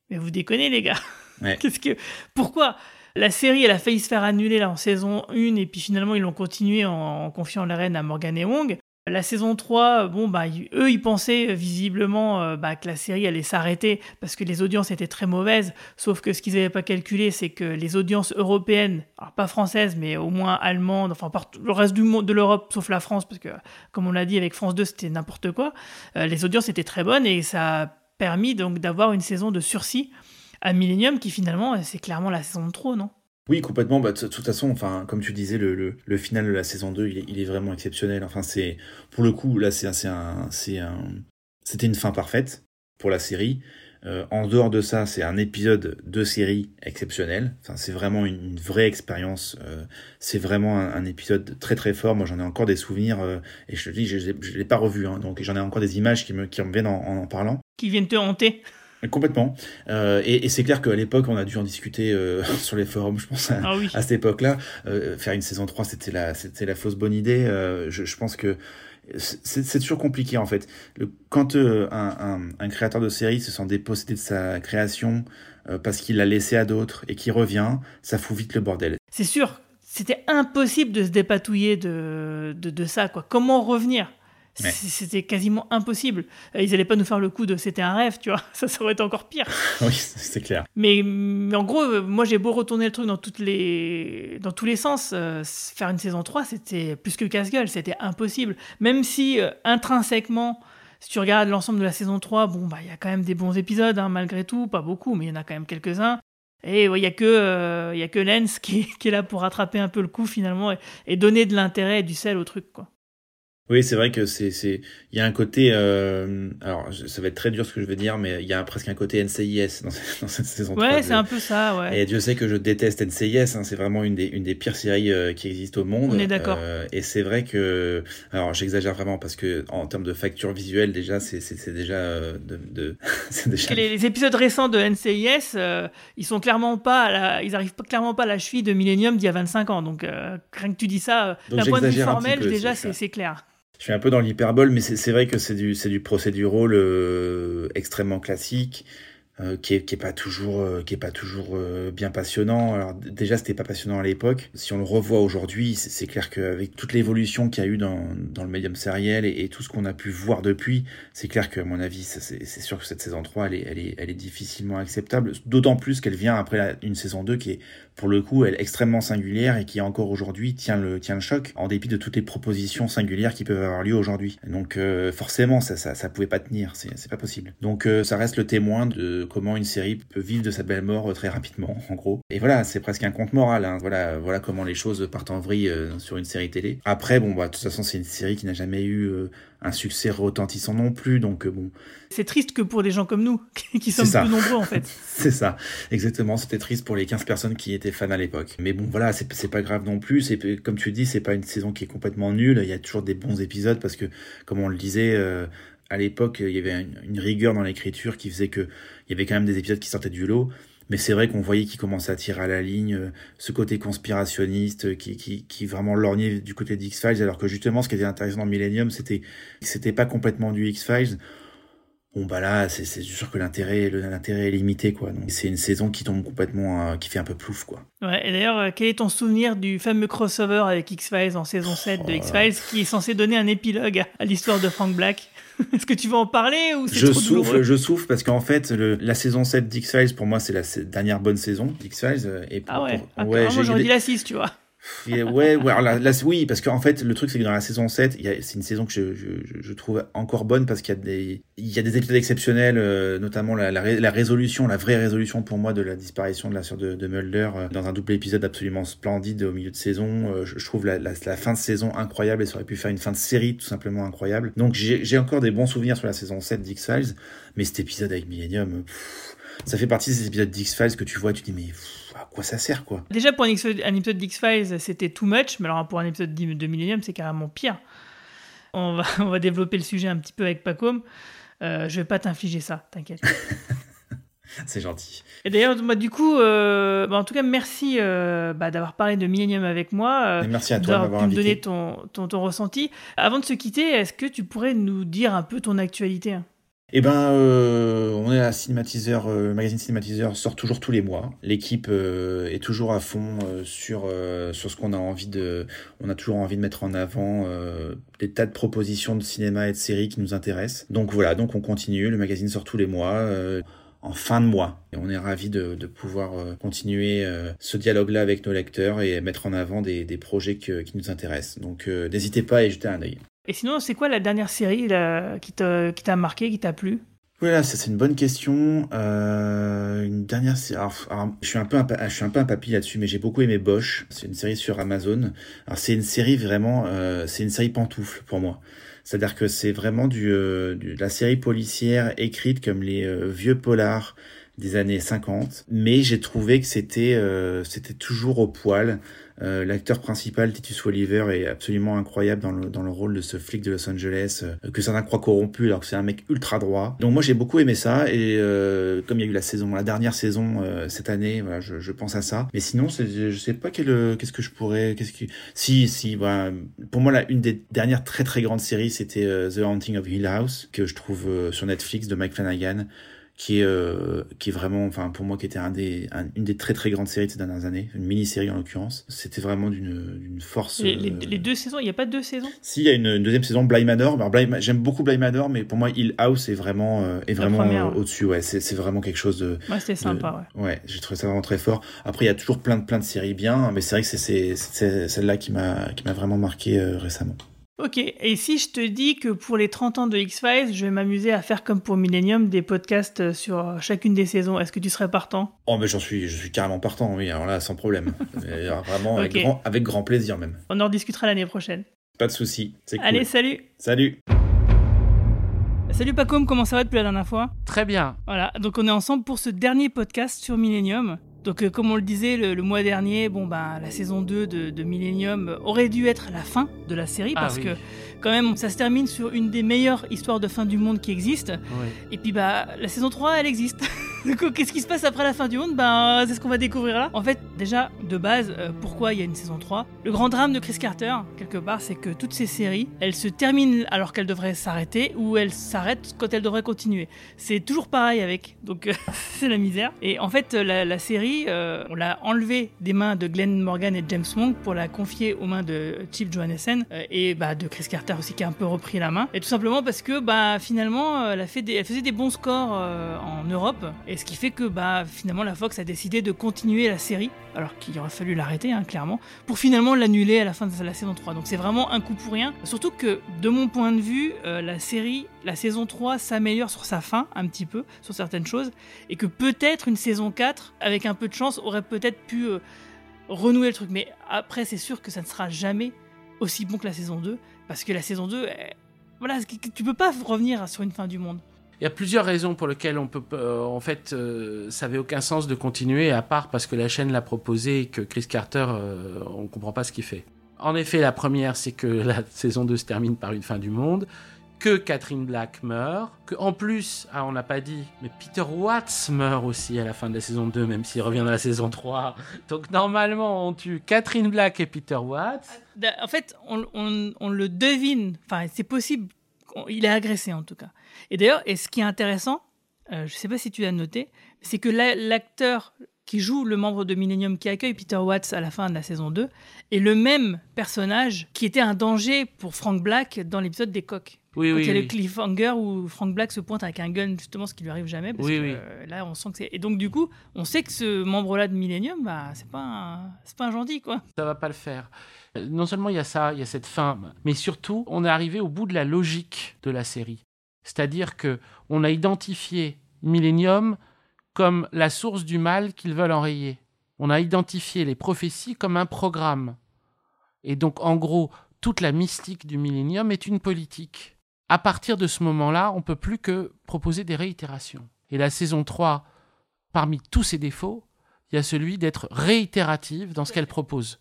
mais vous déconnez, les gars Ouais. (laughs) Qu'est-ce que... Pourquoi? La série, elle a failli se faire annuler en saison 1 et puis finalement ils l'ont continué en, confiant les rênes à Morgan et Wong. La saison 3, bon, bah, eux, ils pensaient visiblement euh, bah, que la série allait s'arrêter parce que les audiences étaient très mauvaises. Sauf que ce qu'ils n'avaient pas calculé, c'est que les audiences européennes, alors pas françaises, mais au moins allemandes, enfin partout, le reste du monde de l'Europe, sauf la France, parce que comme on l'a dit avec France 2, c'était n'importe quoi. euh, les audiences étaient très bonnes et ça a permis donc d'avoir une saison de sursis à Millennium qui finalement, c'est clairement la saison de trop, non? Oui, complètement. Bah, de toute façon, enfin, comme tu disais, le, le, le final de la saison 2, il est, il est vraiment exceptionnel. Enfin, c'est, pour le coup, là, c'est un, c'est un, c'est un, c'était une fin parfaite pour la série. Euh, en dehors de ça, c'est un épisode de série exceptionnel. Enfin, c'est vraiment une, une vraie expérience. Euh, c'est vraiment un, un épisode très très fort. Moi, j'en ai encore des souvenirs euh, et je te dis, je, je, je l'ai pas revu, hein, donc j'en ai encore des images qui me qui me viennent en, en en parlant. Qui viennent te hanter Complètement. Euh, et, et c'est clair qu'à l'époque, on a dû en discuter euh, (laughs) sur les forums, je pense, à, Ah oui. à cette époque-là. Euh, faire une saison 3, c'était la, c'était la fausse bonne idée. Euh, je, je pense que c'est c'est toujours compliqué, en fait. Le, quand euh, un, un, un créateur de série se sent dépossédé de sa création euh, parce qu'il l'a laissé à d'autres et qu'il revient, ça fout vite le bordel. C'est sûr, c'était impossible de se dépatouiller de, de, de ça. Quoi. Comment revenir? Ouais. C'était quasiment impossible. Euh, Ils allaient pas nous faire le coup de c'était un rêve, tu vois. (laughs) Ça, ça aurait été encore pire. (laughs) oui, c'est clair. Mais, mais en gros, euh, moi j'ai beau retourner le truc dans, toutes les, dans tous les sens, euh, faire une saison 3, c'était plus que casse-gueule, c'était impossible. Même si euh, intrinsèquement, si tu regardes l'ensemble de la saison 3, bon, bah il y a quand même des bons épisodes, hein, malgré tout, pas beaucoup, mais il y en a quand même quelques-uns. Et ouais, il y a que, euh, y a que Lens (laughs) qui, qui est là pour rattraper un peu le coup finalement et, et donner de l'intérêt et du sel au truc, quoi. Oui, c'est vrai que c'est, c'est, il y a un côté, euh, alors ça va être très dur ce que je veux dire, mais il y a presque un côté NCIS dans, cette- dans cette saison 3 Ouais, c'est un peu ça, ouais. Et Dieu sait que je déteste NCIS, hein, c'est vraiment une des, une des pires séries euh, qui existent au monde. On est d'accord. Euh, et c'est vrai que, alors j'exagère vraiment parce que en termes de facture visuelle déjà, c'est, c'est, déjà euh, de, de (laughs) c'est déjà. Les, les épisodes récents de NCIS, ils sont clairement pas, à la- ils arrivent pas, clairement pas à la cheville de Millennium d'il y a 25 ans. Donc euh, rien que tu dis ça, d'un point de vue formel, déjà c'est clair. Je suis un peu dans l'hyperbole, mais c'est, vrai que c'est du, c'est du procédural euh, extrêmement classique. euh, qui est qui est pas toujours euh, qui est pas toujours euh, bien passionnant. Alors déjà c'était pas passionnant à l'époque. Si on le revoit aujourd'hui, c'est clair qu'avec toute l'évolution qu'il y a eu dans dans le médium sériel et, tout ce qu'on a pu voir depuis, c'est clair que à mon avis, c'est sûr que cette saison 3 elle est elle est elle est difficilement acceptable, d'autant plus qu'elle vient après une saison 2 qui est pour le coup elle est extrêmement singulière et qui encore aujourd'hui tient le tient le choc en dépit de toutes les propositions singulières qui peuvent avoir lieu aujourd'hui. Donc euh, forcément ça ça ça pouvait pas tenir, c'est pas possible. Donc euh, ça reste le témoin de comment une série peut vivre de sa belle mort euh, très rapidement en gros. Et voilà, c'est presque un conte moral hein. Voilà voilà comment les choses partent en vrille euh, sur une série télé. Après bon bah de toute façon c'est une série qui n'a jamais eu euh, un succès retentissant non plus donc euh, bon C'est triste que pour des gens comme nous, (laughs) qui sommes peu nombreux en fait. (laughs) c'est ça, exactement. C'était triste pour les 15 personnes qui étaient fans à l'époque. Mais bon, voilà, c'est c'est pas grave non plus. C'est comme tu dis, c'est pas une saison qui est complètement nulle. Il y a toujours des bons épisodes parce que, comme on le disait, euh, à l'époque, il y avait une, une rigueur dans l'écriture qui faisait que il y avait quand même des épisodes qui sortaient du lot. Mais c'est vrai qu'on voyait qu'il commençait à tirer à la ligne, euh, ce côté conspirationniste euh, qui, qui, qui vraiment lorgnait du côté d'X-Files, alors que justement, ce qui était intéressant dans Millennium, c'était que c'était pas complètement du X-Files. Bon bah là, c'est sûr que l'intérêt l'intérêt est limité quoi. Donc c'est une saison qui tombe complètement, euh, qui fait un peu plouf quoi. Ouais, et d'ailleurs, quel est ton souvenir du fameux crossover avec X-Files en saison 7 de X-Files qui est censé donner un épilogue à, à l'histoire de Frank Black? (laughs) Est-ce que tu veux en parler ou c'est Je trop souffle, je souffle parce qu'en fait le, la saison 7 d'X-Files pour moi c'est la dernière bonne saison d'X-Files euh, et pour- Ah ouais, pour- ah, ouais, j'aurais dit la 6, tu vois. Ouais, ouais alors là, là, oui, parce qu'en fait, le truc, c'est que dans la saison 7, il y a- c'est une saison que je, trouve encore bonne parce qu'il y a des, des épisodes exceptionnels, euh, notamment la, la, ré- la résolution, la vraie résolution pour moi de la disparition de la sœur de, de Mulder euh, dans un double épisode absolument splendide au milieu de saison. Euh, je, trouve la, fin de saison incroyable et ça aurait pu faire une fin de série tout simplement incroyable. Donc j'ai encore des bons souvenirs sur la saison 7 d'X-Files, mais cet épisode avec Millennium, ça fait partie de ces épisodes d'X-Files que tu vois, tu te dis mais pff, à quoi ça sert quoi? Déjà, pour un épisode, un épisode d'X-Files, c'était too much, mais alors pour un épisode de Millennium, c'est carrément pire. On va, (laughs) on va développer le sujet un petit peu avec Pacom. Euh, je vais pas t'infliger ça, t'inquiète. (laughs) C'est gentil. Et d'ailleurs, moi, du coup, euh, bah, en tout cas, merci euh, bah, d'avoir parlé de Millennium avec moi. euh, merci à toi de d'avoir me donner ton, ton, ton ressenti. Avant de se quitter, est-ce que tu pourrais nous dire un peu ton actualité hein? Eh ben, euh, on est à Cinématiseur, euh, le magazine Cinématiseur sort toujours tous les mois. L'équipe euh, est toujours à fond euh, sur euh, sur ce qu'on a envie de, on a toujours envie de mettre en avant euh, des tas de propositions de cinéma et de séries qui nous intéressent. Donc voilà, donc on continue. Le magazine sort tous les mois. en fin de mois. Et on est ravis de, de pouvoir continuer ce dialogue-là avec nos lecteurs et mettre en avant des, des projets que- qui nous intéressent. Donc n'hésitez pas à y jeter un œil. Et sinon, c'est quoi la dernière série là, qui t'a marqué, qui t'a plu? Voilà, ça c'est une bonne question. Euh, une dernière série. Alors, je suis un peu un, je suis un peu un papy là-dessus, mais j'ai beaucoup aimé Bosch. C'est une série sur Amazon. Alors c'est une série vraiment, euh, c'est une série pantoufle pour moi. C'est-à-dire que c'est vraiment du, euh, de la série policière écrite comme les vieux polars des années 50, mais j'ai trouvé que c'était euh, c'était toujours au poil. Euh, L'acteur principal, Titus Oliver, est absolument incroyable dans le, dans le rôle de ce flic de Los Angeles, euh, que certains croient corrompu alors que c'est un mec ultra droit. Donc moi j'ai beaucoup aimé ça, et euh, comme il y a eu la saison, la dernière saison euh, cette année, voilà, je, je pense à ça. Mais sinon, je sais pas euh, qu'est-ce que je pourrais, qu'est-ce que, si, si, voilà, pour moi, la, une des dernières très très grandes séries, c'était The Haunting of Hill House, que je trouve sur Netflix de Mike Flanagan, qui est, euh, qui est vraiment, enfin, pour moi, qui était un des, un- une des très très grandes séries de ces dernières années, une mini-série en l'occurrence. C'était vraiment d'une, force. Les, les- euh, les deux saisons, il n'y a pas deux saisons? Si, il y a une, une deuxième saison, Bly Manor. J'aime beaucoup Bly Manor, mais pour moi, Hill House est vraiment, euh, est vraiment euh, ouais. au-dessus. Ouais, c'est, vraiment quelque chose de, Ouais, c'était sympa, ouais. Ouais, j'ai trouvé ça vraiment très fort. Après, il y a toujours plein de plein de séries bien, mais c'est vrai que c'est celle-là qui m'a qui m'a vraiment marqué récemment. Ok, et si je te dis que pour les 30 ans de X-Files, je vais m'amuser à faire comme pour Millennium des podcasts euh, sur euh, chacune des saisons, est-ce que tu serais partant? Oh, mais j'en suis je suis carrément partant, oui. Alors là, sans problème, (laughs) alors, vraiment avec grand avec grand plaisir même. On en rediscutera l'année prochaine. Pas de souci, c'est cool. Allez, salut Salut. Salut Pacom, comment ça va depuis la dernière fois? Très bien. Voilà, donc on est ensemble pour ce dernier podcast sur Millennium. Donc euh, comme on le disait le, le mois dernier, bon bah la saison 2 de, de Millennium aurait dû être la fin de la série Ah parce oui. que quand même ça se termine sur une des meilleures histoires de fin du monde qui existent. Oui. Et puis bah la saison 3 elle existe. (laughs) Du coup qu'est-ce qui se passe après la fin du monde? Ben c'est ce qu'on va découvrir là. En fait déjà de base euh, pourquoi il y a une saison 3 Le grand drame de Chris Carter quelque part c'est que toutes ces séries elles se terminent alors qu'elles devraient s'arrêter ou elles s'arrêtent quand elles devraient continuer. C'est toujours pareil avec. Donc euh, (laughs) c'est la misère. Et en fait la, la série euh, on l'a enlevée des mains de Glenn Morgan et James Monk pour la confier aux mains de Chip Johannessen et bah, de Chris Carter aussi qui a un peu repris la main. Et tout simplement parce que bah finalement euh, elle, faisait des bons scores euh, en Europe et ce qui fait que bah finalement la Fox a décidé de continuer la série alors qu'il aurait fallu l'arrêter hein, clairement pour finalement l'annuler à la fin de la saison 3. Donc c'est vraiment un coup pour rien. Surtout que de mon point de vue euh, la série, la saison 3 s'améliore sur sa fin un petit peu sur certaines choses et que peut-être une saison 4 avec un peu de chance aurait peut-être pu renouer le truc. Mais après c'est sûr que ça ne sera jamais aussi bon que la saison 2 parce que la saison 2 elle- voilà, tu peux pas revenir sur une fin du monde. Il y a plusieurs raisons pour lesquelles on peut, euh, en fait, euh, ça avait aucun sens de continuer, à part parce que la chaîne l'a proposé et que Chris Carter, euh, on comprend pas ce qu'il fait. En effet, la première, c'est que (laughs) la saison 2 se termine par une fin du monde, que Catherine Black meurt, que en plus, ah, on n'a pas dit, mais Peter Watts meurt aussi à la fin de la saison 2, même s'il revient dans la saison 3. Donc normalement, on tue Catherine Black et Peter Watts. Da- En fait, on, le devine. Enfin, c'est possible. Il est agressé en tout cas. Et d'ailleurs, et ce qui est intéressant, euh, je sais pas si tu l'as noté, c'est que la- l'acteur qui joue le membre de Millennium qui accueille Peter Watts à la fin de la saison 2 est le même personnage qui était un danger pour Frank Black dans l'épisode des coques. Oui, Quand oui, il y a le cliffhanger où Frank Black se pointe avec un gun, justement, ce qui lui arrive jamais. Parce Oui, que oui. euh, là, on sent que c'est. Et donc, du coup, on sait que ce membre-là de Millennium, bah, c'est pas un... c'est pas un gentil, quoi. ça va pas le faire. Euh, Non seulement il y a ça, il y a cette fin, mais surtout, on est arrivé au bout de la logique de la série. C'est-à-dire que on a identifié Millennium comme la source du mal qu'ils veulent enrayer. On a identifié les prophéties comme un programme. Et donc, en gros, toute la mystique du Millennium est une politique. À partir de ce moment-là, on peut plus que proposer des réitérations. Et la saison 3, parmi tous ses défauts, il y a celui d'être réitérative dans ce qu'elle propose.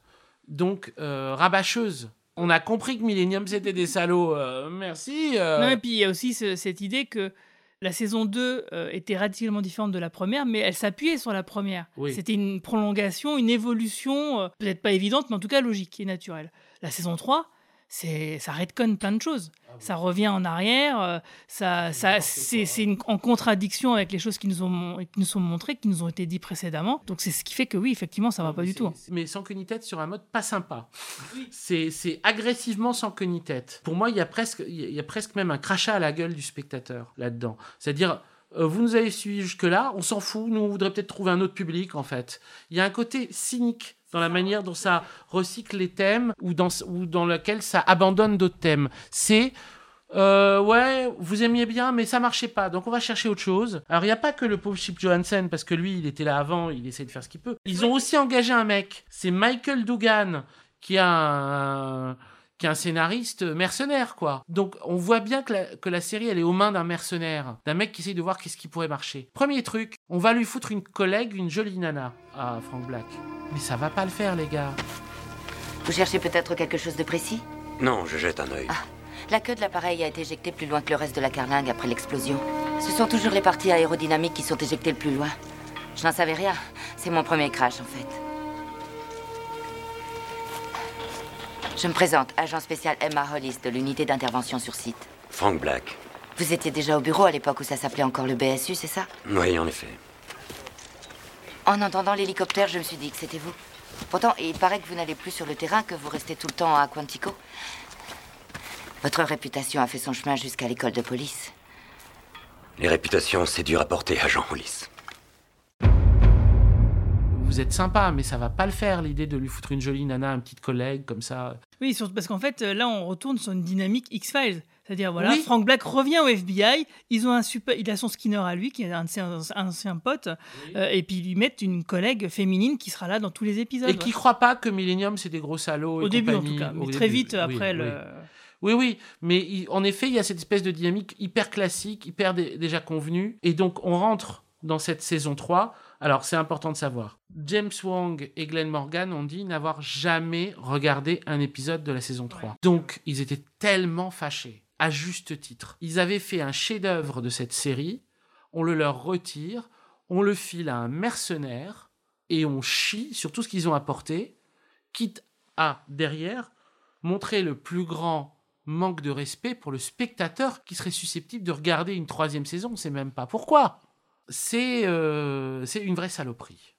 Donc, euh, rabâcheuse. On a compris que Millennium, c'était des salauds. euh, merci. euh. Non, et puis il y a aussi ce- cette idée que la saison 2 euh, était radicalement différente de la première, mais elle s'appuyait sur la première. Oui. C'était une prolongation, une évolution, peut-être pas évidente, mais en tout cas logique et naturelle. La saison 3, c'est, ça retconne plein de choses. Ça revient en arrière, euh, ça, ça, c'est, en contradiction avec les choses qui nous, ont, qui nous sont montrées, qui nous ont été dites précédemment. Donc c'est ce qui fait que oui, effectivement, ça va pas du tout. Mais sans queue ni tête sur un mode pas sympa. (laughs) C'est c'est agressivement sans queue ni tête. Pour moi, il y, a presque, il y a presque même un crachat à la gueule du spectateur là-dedans. C'est-à-dire, euh, vous nous avez suivis jusque-là, on s'en fout, nous on voudrait peut-être trouver un autre public en fait. Il y a un côté cynique dans la manière dont ça recycle les thèmes ou dans, ou dans lequel ça abandonne d'autres thèmes. C'est euh, ouais, vous aimiez bien, mais ça marchait pas, donc on va chercher autre chose. Alors il n'y a pas que le pauvre Chip Johansen, parce que lui, il était là avant, il essaie de faire ce qu'il peut. Ils ont aussi engagé un mec, c'est Michael Dugan, qui a un, qui est un scénariste mercenaire, quoi. Donc on voit bien que la, que la série, elle est aux mains d'un mercenaire, d'un mec qui essaye de voir qu'est-ce qui pourrait marcher. Premier truc, on va lui foutre une collègue, une jolie nana, à Frank Black. Mais ça va pas le faire, les gars. Vous cherchez peut-être quelque chose de précis? Non, je jette un œil. La queue de l'appareil a été éjectée plus loin que le reste de la carlingue après l'explosion. Ce sont toujours les parties aérodynamiques qui sont éjectées le plus loin. Je n'en savais rien. C'est mon premier crash, en fait. Je me présente, agent spécial Emma Hollis de l'unité d'intervention sur site. Frank Black. Vous étiez déjà au bureau à l'époque où ça s'appelait encore le BSU, c'est ça? Oui, en effet. En entendant l'hélicoptère, je me suis dit que c'était vous. Pourtant, il paraît que vous n'allez plus sur le terrain, que vous restez tout le temps à Quantico. Votre réputation a fait son chemin jusqu'à l'école de police. Les réputations, c'est dur à porter, agent Hollis. Vous êtes sympa, mais ça va pas le faire, l'idée de lui foutre une jolie nana, une petite collègue, comme ça. Oui, parce qu'en fait, euh, là, on retourne sur une dynamique X-Files. C'est-à-dire, voilà, Oui. Frank Black revient au FBI, ils ont un super, il a son Skinner à lui, qui est un de ses anciens potes, euh, et puis ils lui mettent une collègue féminine qui sera là dans tous les épisodes. Et qui croit pas que Millennium, c'est des gros salauds. et Au début, en compagnie. tout cas, mais Au très début, vite après oui. le. Oui, oui, mais il- en effet, il y a cette espèce de dynamique hyper classique, hyper dé- déjà convenue. Et donc, on rentre dans cette saison 3. Alors, c'est important de savoir. James Wong et Glenn Morgan ont dit n'avoir jamais regardé un épisode de la saison 3. Donc, ils étaient tellement fâchés, à juste titre. Ils avaient fait un chef-d'œuvre de cette série, on le leur retire, on le file à un mercenaire, et on chie sur tout ce qu'ils ont apporté, quitte à, derrière, montrer le plus grand manque de respect pour le spectateur qui serait susceptible de regarder une troisième saison. On sait même pas pourquoi. C'est euh, c'est une vraie saloperie.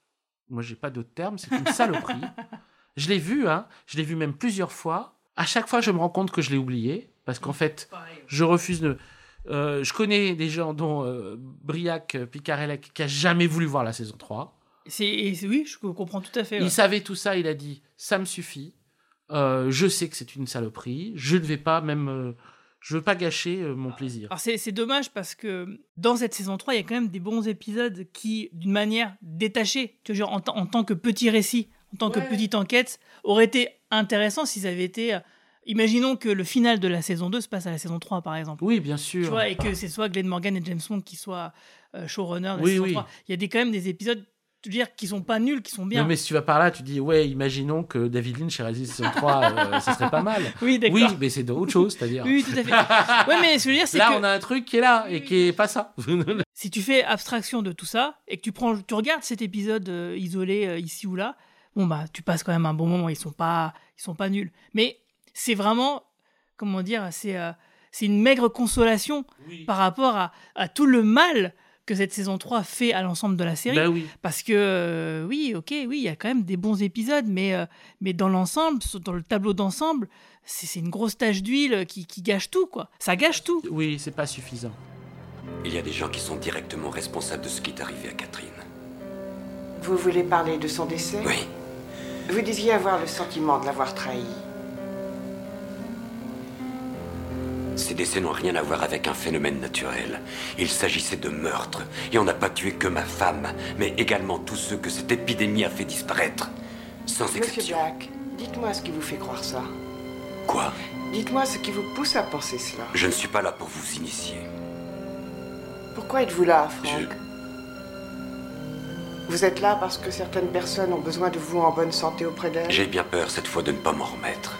Moi, j'ai pas d'autre terme. C'est une saloperie. (laughs) je l'ai vu, hein. Je l'ai vu même plusieurs fois. À chaque fois, je me rends compte que je l'ai oublié parce qu'en fait, je refuse de. euh, je connais des gens dont euh, Briac Picarelec qui a jamais voulu voir la saison 3. C'est, et oui, je comprends tout à fait. ouais. Il savait tout ça, il a dit ça me suffit. Je sais que c'est une saloperie. Je ne vais pas même. Je veux pas gâcher euh, mon plaisir. Alors c'est, c'est dommage parce que dans cette saison 3, il y a quand même des bons épisodes qui, d'une manière détachée, tu vois, genre en, tant- en tant que petit récit, en tant que petite enquête, auraient été intéressants s'ils avaient été... euh, Imaginons que le final de la saison 2 se passe à la saison 3, par exemple. Oui, bien Tu sûr. vois, et que c'est soit Glenn Morgan et James Bond qui soient euh, showrunners de la Oui, saison oui. 3. Il y a des, quand même des épisodes, veux dire, qui sont pas nuls, qui sont bien. Non, mais si tu vas par là, tu dis ouais, imaginons que David Lynch réalisé saison 3, euh, ça serait pas mal. (laughs) Oui, d'accord. Oui, mais c'est d'autre chose, c'est-à-dire. Oui, tout à fait. ouais, mais ce que je veux dire, c'est Là, que on a un truc qui est là et qui est pas ça. (laughs) si tu fais abstraction de tout ça et que tu prends, tu regardes cet épisode euh, isolé euh, ici ou là, bon bah, tu passes quand même un bon moment. Ils sont pas, ils sont pas nuls. Mais c'est vraiment, comment dire, c'est, euh, c'est une maigre consolation par rapport à, à tout le mal que cette saison 3 fait à l'ensemble de la série. Bah oui. Parce que, euh, oui, ok, oui, il y a quand même des bons épisodes, mais, euh, mais dans l'ensemble, dans le tableau d'ensemble, c'est une grosse tache d'huile qui, qui gâche tout, quoi. Ça gâche tout. Oui, c'est pas suffisant. Il y a des gens qui sont directement responsables de ce qui est arrivé à Catherine. Vous voulez parler de son décès? Oui. Vous deviez avoir le sentiment de l'avoir trahi. Ces décès n'ont rien à voir avec un phénomène naturel. Il s'agissait de meurtre. Et on n'a pas tué que ma femme, mais également tous ceux que cette épidémie a fait disparaître. Sans Monsieur exception. Black, dites-moi ce qui vous fait croire ça. Quoi? Dites-moi ce qui vous pousse à penser cela. Je ne suis pas là pour vous initier. Pourquoi êtes-vous là, Frank Vous êtes là parce que certaines personnes ont besoin de vous en bonne santé auprès d'elles? J'ai bien peur cette fois de ne pas m'en remettre.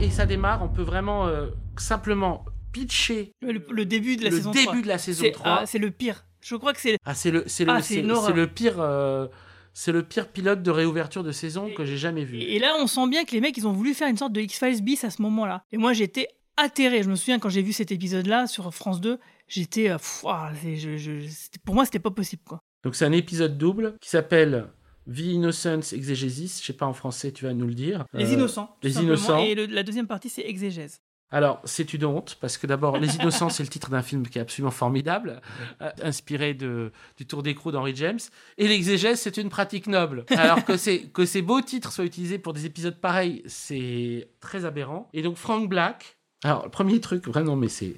Et ça démarre, on peut vraiment euh, simplement pitcher Le, le début de la le saison début 3. de la saison C'est- 3. ah, c'est le pire. Je crois que c'est. Ah, c'est le, c'est le, Ah, c'est le pire, euh, c'est le pire pilote de réouverture de saison que j'ai jamais vu. Et là, on sent bien que les mecs, ils ont voulu faire une sorte de X-Files bis à ce moment-là. Et moi, j'étais atterré. Je me souviens quand j'ai vu cet épisode-là sur France 2, j'étais. euh, pff, ah, je- je- pour moi, c'était pas possible, quoi. Donc c'est un épisode double qui s'appelle The Innocence Exegesis. Je sais pas en français, tu vas nous le dire. Les Euh, Innocents. tout Les simplement. Innocents. Et le- la deuxième partie, c'est Exégèse. Alors, c'est une honte, parce que d'abord, Les Innocents, c'est le titre d'un film qui est absolument formidable, euh, inspiré de, du Tour d'écrou d'Henry James. Et l'exégèse, c'est une pratique noble. Alors que, que ces beaux titres soient utilisés pour des épisodes pareils, c'est très aberrant. Et donc, Frank Black, Alors, le premier truc, vraiment, mais c'est,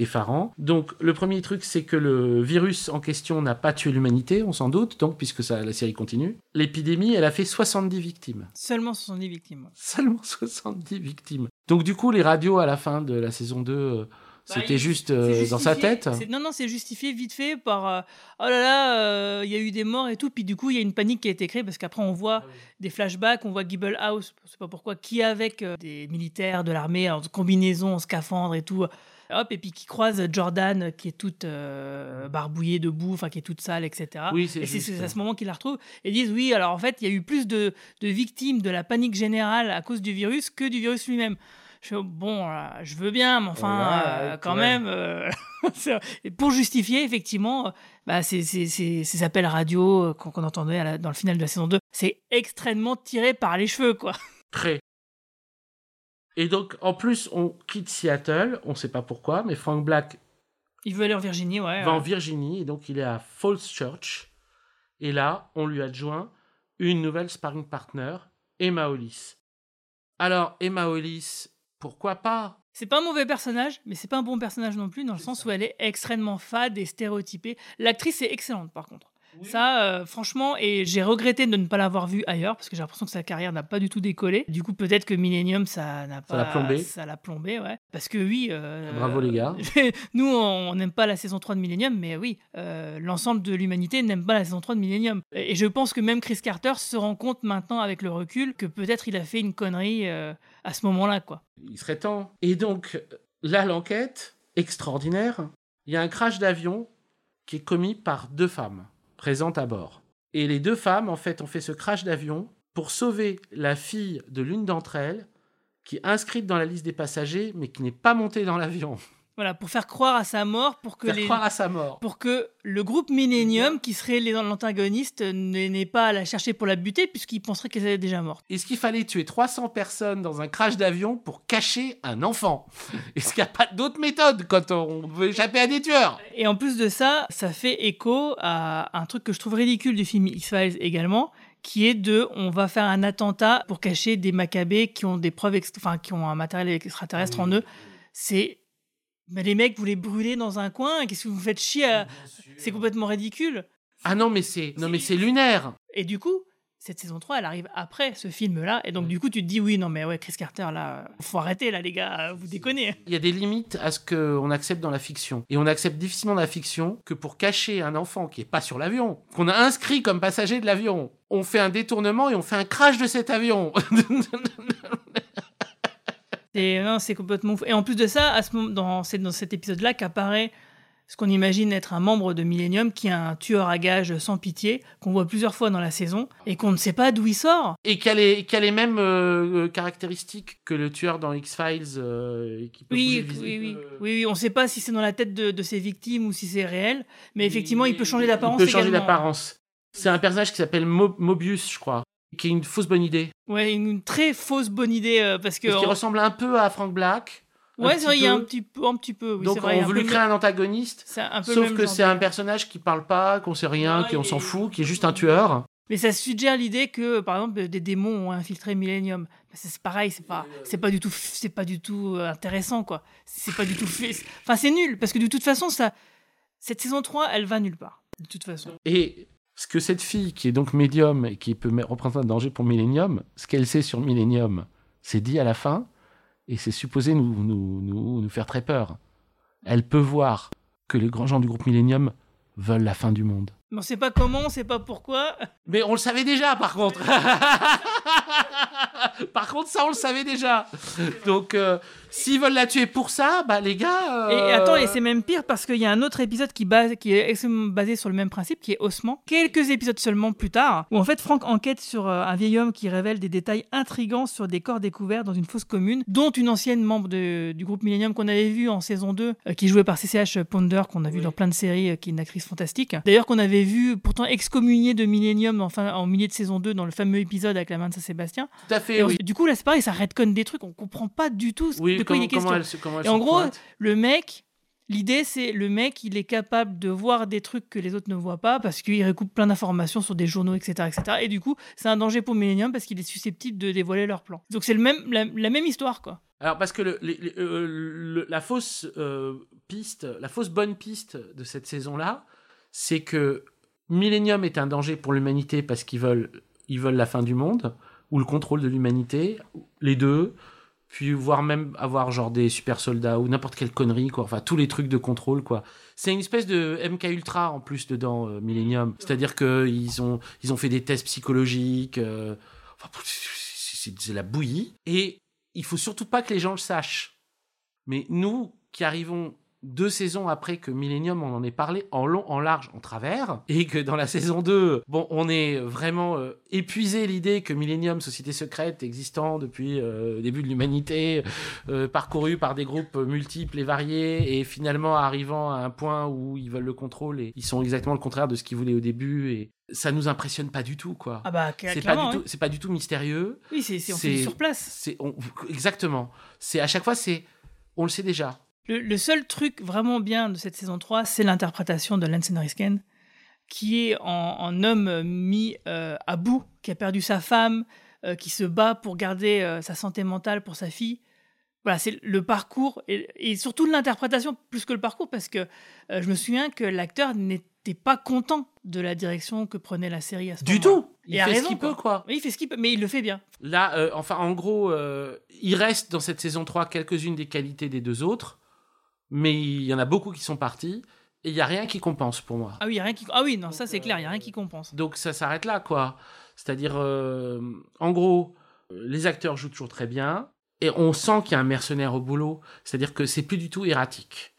effarant. Donc, le premier truc, c'est que le virus en question n'a pas tué l'humanité, on s'en doute, donc, puisque ça, la série continue. L'épidémie, elle a fait 70 victimes. Seulement 70 victimes. Seulement 70 victimes. Donc, du coup, les radios à la fin de la saison 2, euh, c'était il- juste euh, dans sa tête. Non, non, c'est justifié vite fait par euh, oh là là, euh, il y a eu des morts et tout. Puis du coup, il y a une panique qui a été créée parce qu'après, on voit des flashbacks, on voit Gibble House, je sais pas pourquoi, qui est avec des militaires de l'armée en combinaison, en scaphandre et tout. Hop, et puis qui croise Jordan qui est toute barbouillée debout, enfin qui est toute sale, etc. Oui, c'est et c'est à ce moment qu'ils la retrouvent et disent oui, alors en fait, il y a eu plus de, de victimes de la panique générale à cause du virus que du virus lui-même. Je fais, bon, euh, je veux bien, mais enfin, Ouais, euh, ouais, quand ouais. même, euh, (laughs) et pour justifier, effectivement, euh, bah, ces, ces- ces- ces appels radio euh, qu'on entendait la- dans le final de la saison 2, c'est extrêmement tiré par les cheveux, quoi. Très. Et donc, en plus, on quitte Seattle, on sait pas pourquoi, mais Frank Black Il veut aller en Virginie, ouais. va en. Virginie, et donc il est à Falls Church. Et là, on lui adjoint une nouvelle sparring partner, Emma Hollis. Alors, Emma Hollis, pourquoi pas? C'est pas un mauvais personnage, mais c'est pas un bon personnage non plus, dans le sens où elle est extrêmement fade et stéréotypée. L'actrice est excellente, par contre. Ça, euh, franchement, et j'ai regretté de ne pas l'avoir vue ailleurs, parce que j'ai l'impression que sa carrière n'a pas du tout décollé. Du coup, peut-être que Millennium, ça n'a pas... l'a plombé. Ça l'a plombé, ouais. Parce que oui... euh, Bravo, les gars. (laughs) Nous, on n'aime pas la saison 3 de Millennium, mais oui, euh, l'ensemble de l'humanité n'aime pas la saison 3 de Millennium. Et et je pense que même Chris Carter se rend compte maintenant, avec le recul, que peut-être il a fait une connerie à ce moment-là, quoi. Il serait temps. Et donc, là, l'enquête, extraordinaire, il y a un crash d'avion qui est commis par deux femmes présentes à bord. Et les deux femmes, en fait, ont fait ce crash d'avion pour sauver la fille de l'une d'entre elles, qui est inscrite dans la liste des passagers, mais qui n'est pas montée dans l'avion. Voilà, pour faire croire à sa mort, pour que Faire les... croire à sa mort. pour que le groupe Millennium, qui serait l'antagoniste, n'ait pas à la chercher pour la buter, puisqu'il penserait qu'elle est déjà morte. Est-ce qu'il fallait tuer 300 personnes dans un crash d'avion pour cacher un enfant? (laughs) Est-ce qu'il n'y a pas d'autre méthode quand on veut échapper à des tueurs? Et en plus de ça, ça fait écho à un truc que je trouve ridicule du film X-Files également, qui est de on va faire un attentat pour cacher des macabées qui ont des preuves, enfin qui ont un matériel extraterrestre en eux. C'est. Mais les mecs, vous les brûlez dans un coin, qu'est-ce que vous faites chier à- C'est complètement ridicule. Ah non, mais c'est non mais c'est lunaire. Et du coup, cette saison 3, elle arrive après ce film-là. Et donc, du coup, tu te dis, oui, non, mais ouais, Chris Carter, là, faut arrêter, là, les gars, vous déconnez. Il y a des limites à ce qu'on accepte dans la fiction. Et on accepte difficilement dans la fiction que pour cacher un enfant qui est pas sur l'avion, qu'on a inscrit comme passager de l'avion, on fait un détournement et on fait un crash de cet avion. (laughs) C'est complètement ouf. Et en plus de ça, à ce moment, dans, c'est dans cet épisode-là qu'apparaît ce qu'on imagine être un membre de Millennium, qui est un tueur à gages sans pitié, qu'on voit plusieurs fois dans la saison, et qu'on ne sait pas d'où il sort. et qui a les, qui a les mêmes euh, caractéristiques que le tueur dans X-Files. euh, qui peut Oui, oui, oui, oui, oui. On ne sait pas si c'est dans la tête de, de ses victimes ou si c'est réel, mais effectivement, il peut changer d'apparence Il peut changer d'apparence. C'est un personnage qui s'appelle Mo- Mobius, je crois, qui est une fausse bonne idée. Ouais, une, une très fausse bonne idée, euh, parce que... Parce qu'il ressemble un peu à Frank Black. Ouais, petit c'est vrai, il y a un petit peu, un petit peu. Oui, Donc vrai, on veut lui créer un antagoniste. Un peu Sauf que c'est un personnage qui parle pas, qu'on sait rien, qui on s'en fout, qui est juste un tueur. Mais ça suggère l'idée que, par exemple, des démons ont infiltré Millennium. C'est c'est pareil, c'est pas, c'est pas du tout, c'est pas du tout euh, intéressant, quoi. C'est pas du tout. Enfin, c'est nul, parce que de toute façon, ça, cette saison 3, elle va nulle part. De toute façon. Et ce que cette fille, qui est donc médium et qui peut représenter un danger pour Millennium, ce qu'elle sait sur Millennium, c'est dit à la fin, et c'est supposé nous, nous, nous, nous faire très peur. Elle peut voir que les grands gens du groupe Millennium veulent la fin du monde. Mais on sait pas comment, on sait pas pourquoi. (laughs) Mais on le savait déjà, par contre. (laughs) par contre, ça, on le savait déjà. Donc, euh, s'ils veulent la tuer pour ça, bah les gars. Et euh, attends, et c'est même pire parce qu'il y a un autre épisode qui, base, qui est extrêmement basé sur le même principe, qui est Ossement. Quelques épisodes seulement plus tard, où en fait Franck enquête sur euh, un vieil homme qui révèle des détails intrigants sur des corps découverts dans une fosse commune, dont une ancienne membre de- du groupe Millennium qu'on avait vu en saison 2, euh, qui jouait par CCH Ponder, qu'on a vu dans plein de séries, qui est une actrice fantastique. D'ailleurs, qu'on avait vu pourtant excommuniée de Millennium en, fin- en milieu de saison 2 dans le fameux épisode avec la main de Saint-Sébastien. Tout à fait, Et on- oui. Du coup, là, c'est pareil, ça redconne des trucs, on comprend pas du tout Oui, de quoi il est comment- question. comment elle comment elle Et en gros, pointe. le mec, l'idée, c'est le mec, il est capable de voir des trucs que les autres ne voient pas parce qu'il recoupe plein d'informations sur des journaux, etc., etc. Et du coup, c'est un danger pour Millennium parce qu'il est susceptible de dévoiler leur plan. Donc c'est le même, la, la même histoire, quoi. Alors parce que le- euh, le- la fausse euh, piste, la fausse bonne piste de cette saison-là, c'est que Millennium est un danger pour l'humanité parce qu'ils veulent, ils veulent la fin du monde ou le contrôle de l'humanité, les deux, puis voire même avoir genre des super soldats ou n'importe quelle connerie quoi, enfin tous les trucs de contrôle quoi. C'est une espèce de MK Ultra en plus dedans euh, Millennium, c'est-à-dire que ils ont ils ont fait des tests psychologiques, euh, enfin, c'est la bouillie et il faut surtout pas que les gens le sachent. Mais nous qui arrivons deux saisons après que Millennium on en ait parlé en long, en large, en travers, et que dans la (laughs) saison 2, bon, on est vraiment euh, épuisé l'idée que Millennium, société secrète existant depuis euh, le début de l'humanité, euh, parcouru par des groupes multiples et variés, et finalement arrivant à un point où ils veulent le contrôle et ils sont exactement le contraire de ce qu'ils voulaient au début, et ça nous impressionne pas du tout, quoi. Ah bah, c'est pas du tout, c'est pas du tout mystérieux. Oui, c'est on fait sur place. C'est exactement. C'est à chaque fois, c'est on le sait déjà. Le, le seul truc vraiment bien de cette saison 3, c'est l'interprétation de Lance Henriksen, qui est en, en homme euh, mis euh, à bout, qui a perdu sa femme, euh, qui se bat pour garder euh, sa santé mentale pour sa fille. Voilà, c'est le parcours et, et surtout l'interprétation plus que le parcours, parce que euh, je me souviens que l'acteur n'était pas content de la direction que prenait la série à ce Du moment-là. tout. Il fait ce qu'il peut, quoi. Oui, il fait ce qu'il peut, mais il le fait bien. Là, euh, enfin, en gros, euh, il reste dans cette saison 3 quelques-unes des qualités des deux autres, mais il y en a beaucoup qui sont partis, et il y a rien qui compense pour moi. Ah oui, y a rien qui... ah oui, non, ça c'est clair, il n'y a rien qui compense. Donc ça s'arrête là, quoi. C'est-à-dire, euh, en gros, les acteurs jouent toujours très bien, et on sent qu'il y a un mercenaire au boulot. C'est-à-dire que c'est plus du tout erratique.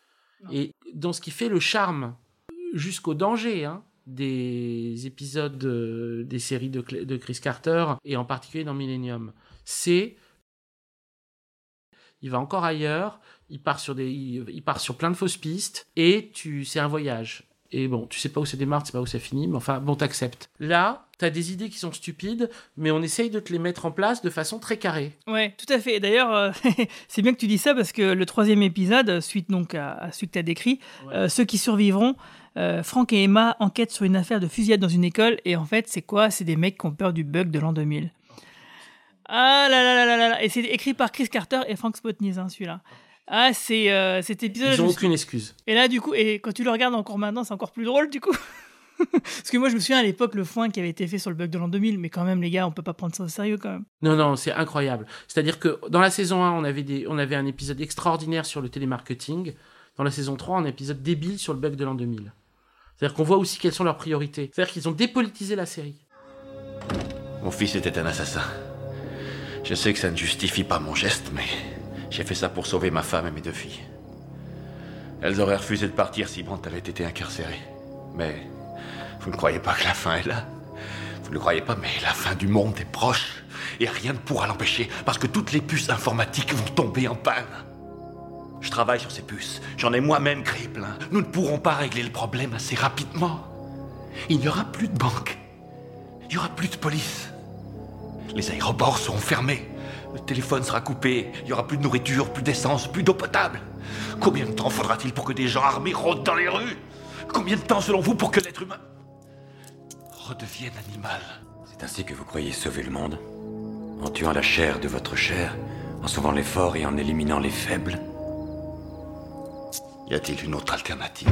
Et dans ce qui fait le charme, jusqu'au danger, hein, des épisodes euh, des séries de, de Chris Carter, et en particulier dans Millennium, c'est il va encore ailleurs, il part sur des, il, il part sur plein de fausses pistes, et tu, c'est un voyage. Et bon, tu sais pas où ça démarre, tu sais pas où ça finit, mais enfin, bon, t'acceptes. Là, t'as des idées qui sont stupides, mais on essaye de te les mettre en place de façon très carrée. Ouais, tout à fait. Et D'ailleurs, euh, (laughs) c'est bien que tu dis ça parce que le troisième épisode, suite donc à, à celui que tu as décrit, euh, ceux qui survivront, euh, Franck et Emma enquêtent sur une affaire de fusillade dans une école. Et en fait, c'est quoi? C'est des mecs qui ont peur du bug de l'an 2000. Ah là là là là là là. Et c'est écrit par Chris Carter et Frank Spotnitz, hein, celui-là. Ah, c'est euh, cet épisode. Ils je ont me suis- aucune excuse. Et là, du coup, et quand tu le regardes encore maintenant, c'est encore plus drôle, du coup. (laughs) Parce que moi, je me souviens à l'époque, le foin qui avait été fait sur le bug de l'an 2000, mais quand même, les gars, on peut pas prendre ça au sérieux quand même. Non, non, c'est incroyable. C'est-à-dire que dans la saison 1, on avait, des, on avait un épisode extraordinaire sur le télémarketing. Dans la saison 3, un épisode débile sur le bug de l'an 2000. C'est-à-dire qu'on voit aussi quelles sont leurs priorités. C'est-à-dire qu'ils ont dépolitisé la série. Mon fils était un assassin. Je sais que ça ne justifie pas mon geste, mais j'ai fait ça pour sauver ma femme et mes deux filles. Elles auraient refusé de partir si Brandt avait été incarcéré. Mais vous ne croyez pas que la fin est là Vous ne croyez pas, mais la fin du monde est proche. Et rien ne pourra l'empêcher, parce que toutes les puces informatiques vont tomber en panne. Je travaille sur ces puces. J'en ai moi-même créé plein. Nous ne pourrons pas régler le problème assez rapidement. Il n'y aura plus de banque. Il n'y aura plus de police. Les aéroports seront fermés. Le téléphone sera coupé. Il n'y aura plus de nourriture, plus d'essence, plus d'eau potable. Combien de temps faudra-t-il pour que des gens armés rôdent dans les rues? Combien de temps, selon vous, pour que l'être humain redevienne animal? C'est ainsi que vous croyez sauver le monde? En tuant la chair de votre chair En sauvant les forts et en éliminant les faibles? Y a-t-il une autre alternative?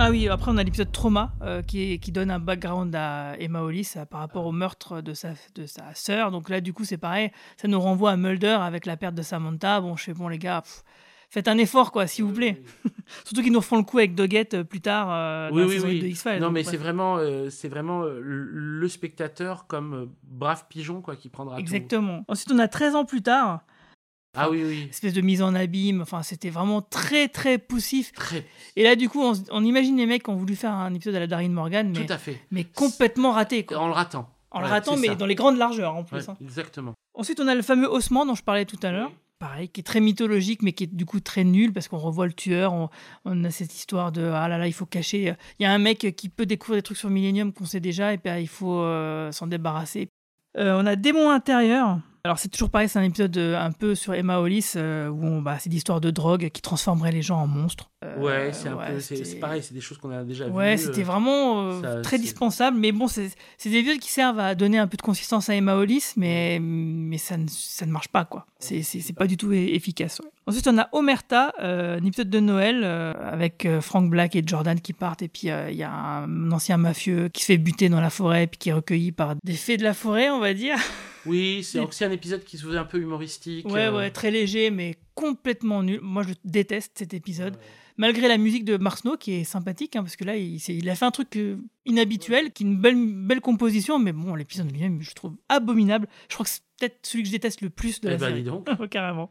Ah oui, après on a l'épisode Trauma euh, qui, donne un background à Emma Hollis euh, par rapport au meurtre de sa, de sa sœur. Donc là, du coup, c'est pareil, ça nous renvoie à Mulder avec la perte de Samantha. Bon, je fais bon, les gars, pff, faites un effort, quoi, s'il vous plaît. (laughs) Surtout qu'ils nous refont le coup avec Doggett euh, plus tard euh, dans oui, la oui, oui. de X-Files. Non, mais c'est vraiment, c'est vraiment le spectateur comme brave pigeon quoi, qui prendra tout. Exactement. Ensuite, on a 13 ans plus tard. Ah oui, oui. Espèce de mise en abîme. Enfin, c'était vraiment très, très poussif. Très. Et là, du coup, on, imagine les mecs qui ont voulu faire un épisode à la Darren Morgan, mais, Tout à fait. mais complètement raté. Quoi. En le ratant. En le ratant, mais ça. dans les grandes largeurs en plus. Ouais, hein. Exactement. Ensuite, on a le fameux ossement dont je parlais tout à l'heure. Pareil, qui est très mythologique, mais qui est du coup très nul parce qu'on revoit le tueur. On, on a cette histoire de ah là là, il faut cacher. Il y a un mec qui peut découvrir des trucs sur Millennium qu'on sait déjà, et puis ah, il faut euh, s'en débarrasser. Euh, on a Démon intérieur. Alors c'est toujours pareil, c'est un épisode euh, un peu sur Emma Hollis euh, où on- bah, c'est l'histoire de drogue qui transformerait les gens en monstres. Euh, ouais, c'est un ouais, peu, c'est pareil, c'est des choses qu'on a déjà vues. Ouais, c'était vraiment ça, très c'est- dispensable, mais bon, c'est c'est des épisodes qui servent à donner un peu de consistance à Emma Hollis, mais, mais ça, ne, ça ne marche pas, quoi. C'est- pas du tout e- efficace. ouais. Ensuite, on a Omerta, euh, un épisode de Noël euh, avec euh, Frank Black et Jordan qui partent, et puis il y a un ancien mafieux qui se fait buter dans la forêt, puis qui est recueilli par des fées de la forêt, on va dire. (laughs) Oui, c'est aussi un épisode qui se faisait un peu humoristique. Ouais, euh, ouais, très léger, mais complètement nul. Moi, je déteste cet épisode. Malgré la musique de Mark Snow, qui est sympathique, hein, parce que là, il, a fait un truc euh, inhabituel, qui est une belle, belle composition, mais bon, l'épisode lui-même, je trouve abominable. Je crois que c'est peut-être celui que je déteste le plus de Eh la ben, série. dis donc. (laughs) Carrément.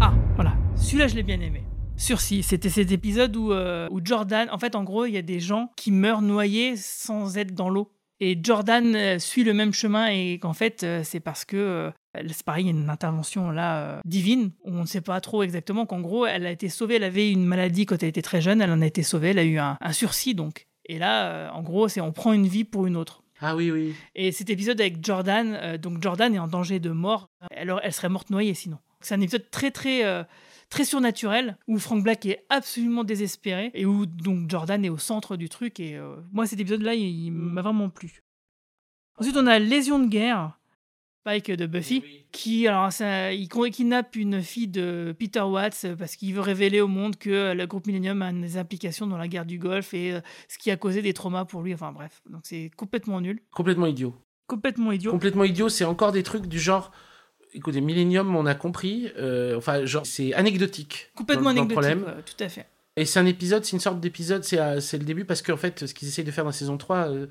Ah, voilà. Celui-là, je l'ai bien aimé. Sursis, c'était cet épisode où, euh, où Jordan, en fait, en gros, il y a des gens qui meurent noyés sans être dans l'eau. Et Jordan euh, suit le même chemin et qu'en fait, euh, c'est parce que, euh, c'est pareil, il y a une intervention là divine, on ne sait pas trop exactement qu'en gros, elle a été sauvée, elle avait une maladie quand elle était très jeune, elle en a été sauvée, elle a eu un, un sursis donc. Et là, en gros, c'est on prend une vie pour une autre. Ah oui, oui. Et cet épisode avec Jordan, euh, donc Jordan est en danger de mort. Elle, aurait- elle serait morte noyée sinon. C'est un épisode très très euh, très surnaturel où Frank Black est absolument désespéré et où donc Jordan est au centre du truc. Et euh, moi cet épisode-là, il, il m'a vraiment plu. Ensuite, on a Lésion de guerre, Spike de Buffy, qui alors ça, il con- kidnappe une fille de Peter Watts parce qu'il veut révéler au monde que euh, le groupe Millennium a des implications dans la guerre du Golfe et euh, ce qui a causé des traumas pour lui. Enfin bref, donc c'est complètement nul. Complètement idiot. Complètement idiot. Complètement idiot, c'est encore des trucs du genre. Écoutez, Millennium, on a compris. euh, enfin, genre, c'est anecdotique. Complètement dans- dans le anecdotique, problème. tout à fait. Et c'est un épisode, c'est une sorte d'épisode, c'est euh, c'est le début parce qu'en fait, ce qu'ils essayent de faire dans saison 3, euh,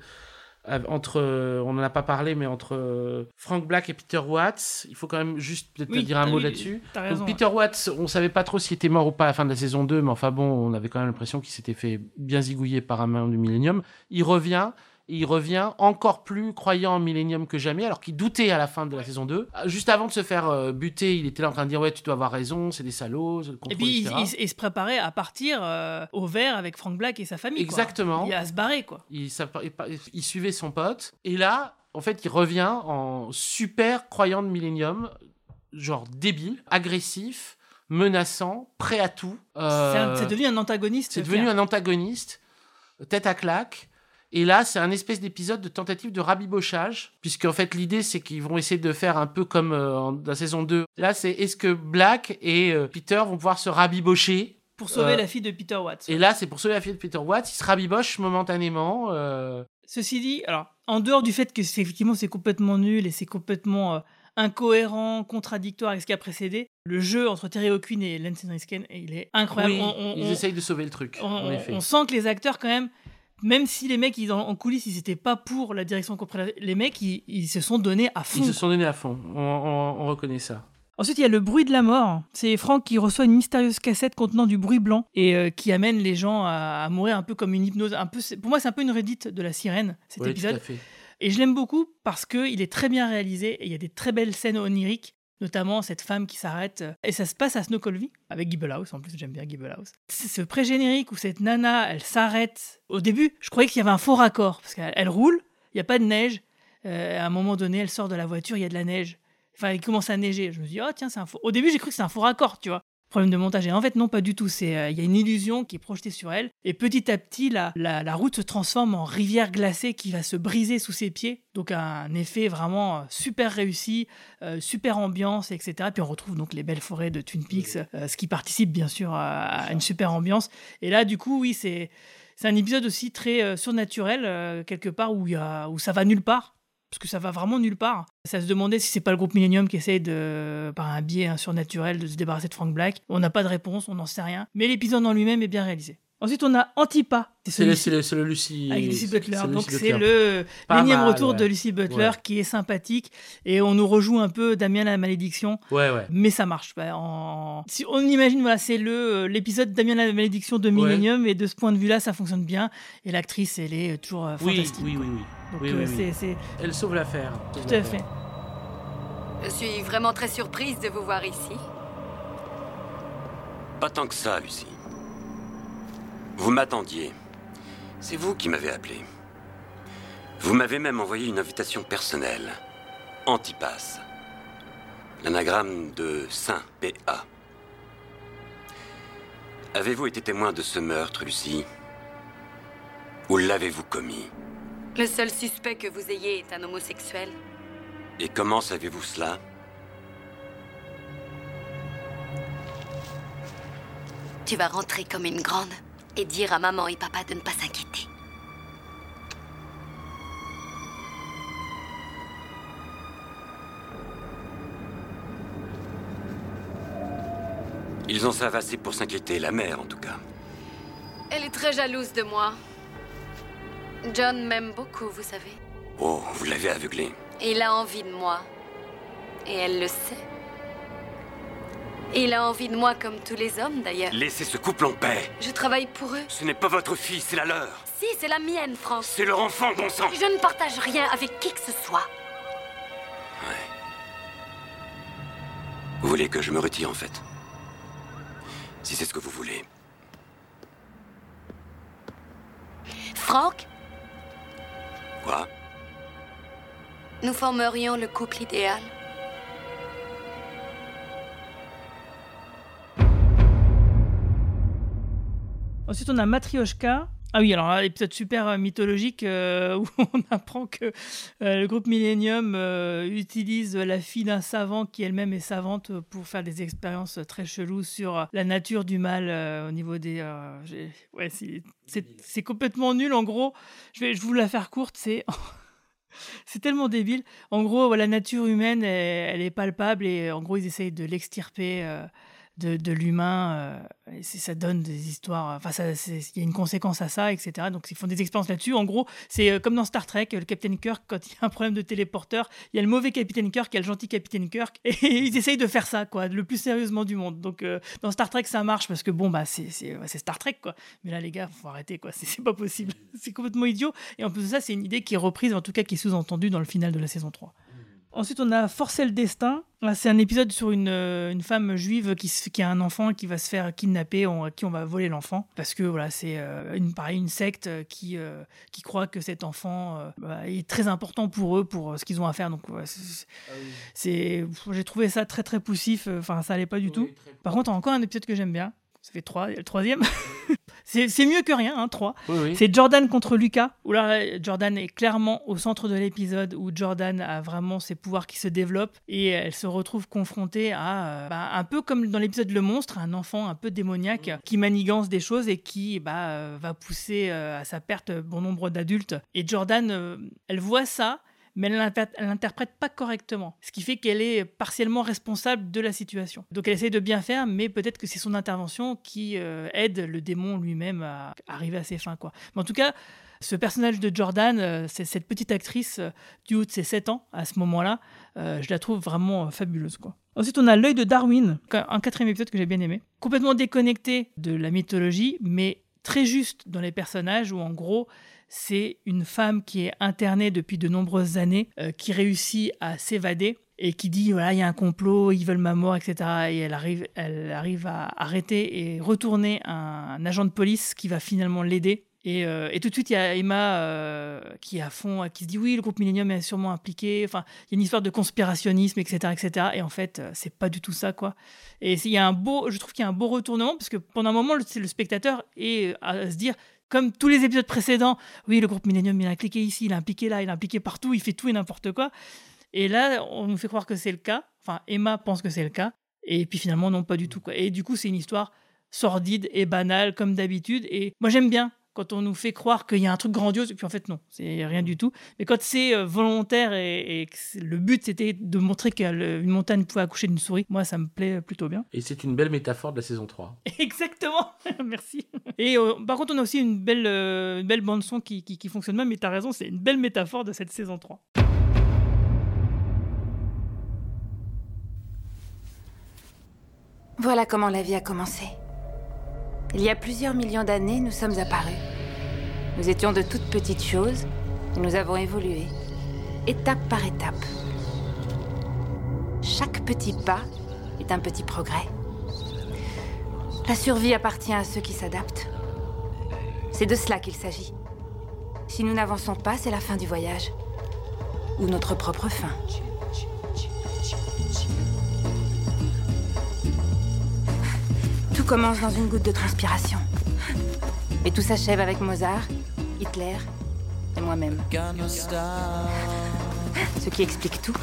entre, on n'en a pas parlé, mais entre Frank Black et Peter Watts, il faut quand même juste peut-être Oui, dire un mot oui, là-dessus. Peter Watts, on savait pas trop s'il était mort ou pas à la fin de la saison 2, mais enfin bon, on avait quand même l'impression qu'il s'était fait bien zigouiller par un main du Millennium. Il revient. Il revient encore plus croyant en Millennium que jamais, alors qu'il doutait à la fin de la saison 2. Ah, Juste avant de se faire euh, buter, il était là en train de dire Ouais, tu dois avoir raison, c'est des salauds, Et puis il, etc. il- il se préparait à partir euh, au vert avec Frank Black et sa famille. quoi. Exactement. Il à se barrer quoi. il, ça- il- il suivait son pote. Et là, en fait, il revient en super croyant de Millennium, genre débile, agressif, menaçant, prêt à tout. Euh, C'est devenu un antagoniste. c'est devenu un antagoniste, tête à claque. Et là, c'est un espèce d'épisode de tentative de rabibochage, puisque en fait, l'idée, c'est qu'ils vont essayer de faire un peu comme euh, en- dans la saison 2. Là, c'est est-ce que Black et euh, Peter vont pouvoir se rabibocher Pour sauver Euh, la fille de Peter Watts. Et là, c'est pour sauver la fille de Peter Watts. Ils se rabibochent momentanément. Ceci dit, alors, en dehors du fait que c'est effectivement c'est complètement nul et c'est complètement incohérent, contradictoire avec ce qui a précédé, le jeu entre Terry O'Quinn et Lance Henriksen, il est incroyable. Oui, On- on- ils on- essayent de sauver le truc, en effet. on sent que les acteurs, quand même, même si les mecs, ils, en, en coulisses, ils n'étaient pas pour la direction qu'on prenait, les mecs, ils, ils se sont donnés à fond. Ils se sont donnés à fond. On, on- on reconnaît ça. Ensuite, il y a le bruit de la mort. C'est Franck qui reçoit une mystérieuse cassette contenant du bruit blanc et euh, qui amène les gens à, à mourir un peu comme une hypnose. Un peu, c'est- pour moi, c'est un peu une redite de la sirène, cet Oui, tout épisode. à fait. Et je l'aime beaucoup parce qu'il est très bien réalisé et il y a des très belles scènes oniriques, notamment cette femme qui s'arrête. euh, Et ça se passe à Snoqualmie, avec Gibblehouse, en plus j'aime bien Gibblehouse. C'est ce pré-générique où cette nana, elle s'arrête. Au début, je croyais qu'il y avait un faux raccord, parce qu'elle elle roule, il n'y a pas de neige. Euh, à un moment donné, elle sort de la voiture, il y a de la neige. Enfin, il commence à neiger. Je me dis, oh tiens, c'est un faux. Au début, j'ai cru que c'était un faux raccord, tu vois. Problème de montage. Et en fait, non, pas du tout. C'est, euh, il y a une illusion qui est projetée sur elle. Et petit à petit, la, la, la route se transforme en rivière glacée qui va se briser sous ses pieds. Donc, un effet vraiment euh, super réussi, euh, super ambiance, etc. Puis on retrouve donc les belles forêts de Twin Peaks, euh, ce qui participe bien sûr à, à une super ambiance. Et là, du coup, oui, c'est, c'est un épisode aussi très surnaturel, quelque part où, il y a, où ça va nulle part parce que ça va vraiment nulle part. Ça se demandait si c'est pas le groupe Millennium qui essaye de, par un biais surnaturel, de se débarrasser de Frank Black. On n'a pas de réponse, on n'en sait rien. Mais l'épisode en lui-même est bien réalisé. Ensuite, on a Antipa. C'est le, le, le Lucy. avec Lucy Butler. Donc c'est le mal, retour de ouais. Lucy Butler Ouais. qui est sympathique et on nous rejoue un peu Damien la malédiction. Ouais, ouais. Mais ça marche. Bah, en... Si on imagine, voilà, c'est le euh, l'épisode Damien la malédiction de Millennium et de ce point de vue-là, ça fonctionne bien. Et l'actrice, elle est toujours euh, Oui, fantastique. oui, oui, oui. Donc Oui, euh, oui, oui. c'est- c'est Elle sauve l'affaire. tout à fait. Je suis vraiment très surprise de vous voir ici. Pas tant que ça, Lucie. Vous m'attendiez. C'est vous qui m'avez appelé. Vous m'avez même envoyé une invitation personnelle. Antipasse. L'anagramme de Saint P.A. Avez-vous été témoin de ce meurtre, Lucie? Ou l'avez-vous commis? Le seul suspect que vous ayez est un homosexuel. Et comment savez-vous cela? Tu vas rentrer comme une grande et dire à maman et papa de ne pas s'inquiéter. Ils en savent assez pour s'inquiéter, la mère en tout cas. Elle est très jalouse de moi. John m'aime beaucoup, vous savez. Oh, vous l'avez aveuglé. Il a envie de moi. Et elle le sait. Il a envie de moi comme tous les hommes, d'ailleurs. Laissez ce couple en paix. Je travaille pour eux. Ce n'est pas votre fille, c'est la leur. Si, c'est la mienne, France. C'est leur enfant, bon sang. Je ne partage rien avec qui que ce soit. Vous voulez que je me retire, en fait Si c'est ce que vous voulez. Franck, Quoi? Nous formerions le couple idéal. Ensuite, on a Matryoshka. Ah oui, alors là, épisode super euh, mythologique euh, (laughs) où on apprend que euh, le groupe Millennium utilise la fille d'un savant qui elle-même est savante pour faire des expériences très cheloues sur la nature du mal au niveau des. ouais, c'est- complètement nul. En gros, je vais, je vous la faire courte. C'est (laughs) C'est tellement débile. En gros, la nature humaine, elle, est palpable et en gros, ils essayent de l'extirper de, de l'humain. euh, ça donne des histoires. Enfin, ça- c'est- il y a une conséquence à ça, etc. Donc, ils font des expériences là-dessus. En gros, c'est euh, comme dans Star Trek, le Captain Kirk, quand il y a un problème de téléporteur, il y a le mauvais Captain Kirk, il y a le gentil Captain Kirk, (laughs) et ils essayent de faire ça, quoi, le plus sérieusement du monde. Donc, euh, dans Star Trek, ça marche parce que bon, bah, c'est Star Trek, quoi. Mais là, les gars, faut arrêter, quoi. C'est pas possible. (laughs) C'est complètement idiot. Et en plus de ça, c'est une idée qui est reprise, en tout cas qui est sous-entendue dans le final de la saison 3. Ensuite, on a Forcer le destin. C'est un épisode sur une, euh, une femme juive qui, se- qui a un enfant qui va se faire kidnapper, on- à qui on va voler l'enfant. Parce que voilà, c'est euh, une, pareil, une secte euh, qui, euh, qui croit que cet enfant euh, bah, est très important pour eux, pour ce qu'ils ont à faire. Donc, ouais, c'est- c'est, j'ai trouvé ça très très poussif. Enfin, ça allait pas du tout. Par contre, encore un épisode que j'aime bien. Ça fait trois, le troisième. (laughs) c'est mieux que rien, hein, trois. Oui, oui. C'est Jordan contre Lucas, où là, Jordan est clairement au centre de l'épisode, où Jordan a vraiment ses pouvoirs qui se développent et elle se retrouve confrontée à, euh, bah, un peu comme dans l'épisode Le Monstre, un enfant un peu démoniaque qui manigance des choses et qui bah, euh, va pousser euh, à sa perte bon nombre d'adultes. Et Jordan, elle voit ça, mais elle l'inter- elle l'interprète pas correctement. Ce qui fait qu'elle est partiellement responsable de la situation. Donc elle essaie de bien faire, mais peut-être que c'est son intervention qui euh, aide le démon lui-même à arriver à ses fins. Quoi. Mais en tout cas, ce personnage de Jordan, euh, c'est cette petite actrice euh, du haut de ses 7 ans, à ce moment-là, euh, je la trouve vraiment fabuleuse. Quoi. Ensuite, on a l'œil de Darwin, un quatrième épisode que j'ai bien aimé. Complètement déconnecté de la mythologie, mais très juste dans les personnages, où en gros, c'est une femme qui est internée depuis de nombreuses années, euh, qui réussit à s'évader et qui dit voilà il y a un complot, ils veulent ma mort, etc. Et elle arrive, elle arrive à arrêter et retourner un, agent de police qui va finalement l'aider. Et, euh, tout de suite, il y a Emma euh, qui est à fond, qui se dit oui, le groupe Millennium est sûrement impliqué. Enfin, il y a une histoire de conspirationnisme, etc., etc. Et en fait, c'est pas du tout ça, quoi. Et il y a un beau, je trouve qu'il y a un beau retournement parce que pendant un moment, le, le spectateur est à se dire comme tous les épisodes précédents, oui, le groupe Millennium, il a impliqué ici, il a impliqué là, il a impliqué partout, il fait tout et n'importe quoi. Et là, on nous fait croire que c'est le cas. Enfin, Emma pense que c'est le cas. Et puis finalement, non, pas du tout. Et du coup, c'est une histoire sordide et banale, comme d'habitude. Et moi, j'aime bien quand on nous fait croire qu'il y a un truc grandiose, et puis en fait, non, c'est rien du tout. Mais quand c'est euh, volontaire et, et que le but, c'était de montrer qu'une montagne pouvait accoucher d'une souris, moi, ça me plaît plutôt bien. Et c'est une belle métaphore de la saison 3. (laughs) Exactement, (laughs) merci. Et euh, par contre, on a aussi une belle, euh, une belle bande-son qui, qui, qui fonctionne bien, mais tu as raison, c'est une belle métaphore de cette saison 3. Voilà comment la vie a commencé. Il y a plusieurs millions d'années, nous sommes apparus. Nous étions de toutes petites choses nous avons évolué, étape par étape. Chaque petit pas est un petit progrès. La survie appartient à ceux qui s'adaptent. C'est de cela qu'il s'agit. Si nous n'avançons pas, c'est la fin du voyage. Ou notre propre fin. Tout commence dans une goutte de transpiration. Et tout s'achève avec Mozart Hitler et moi-même. Ce qui explique tout.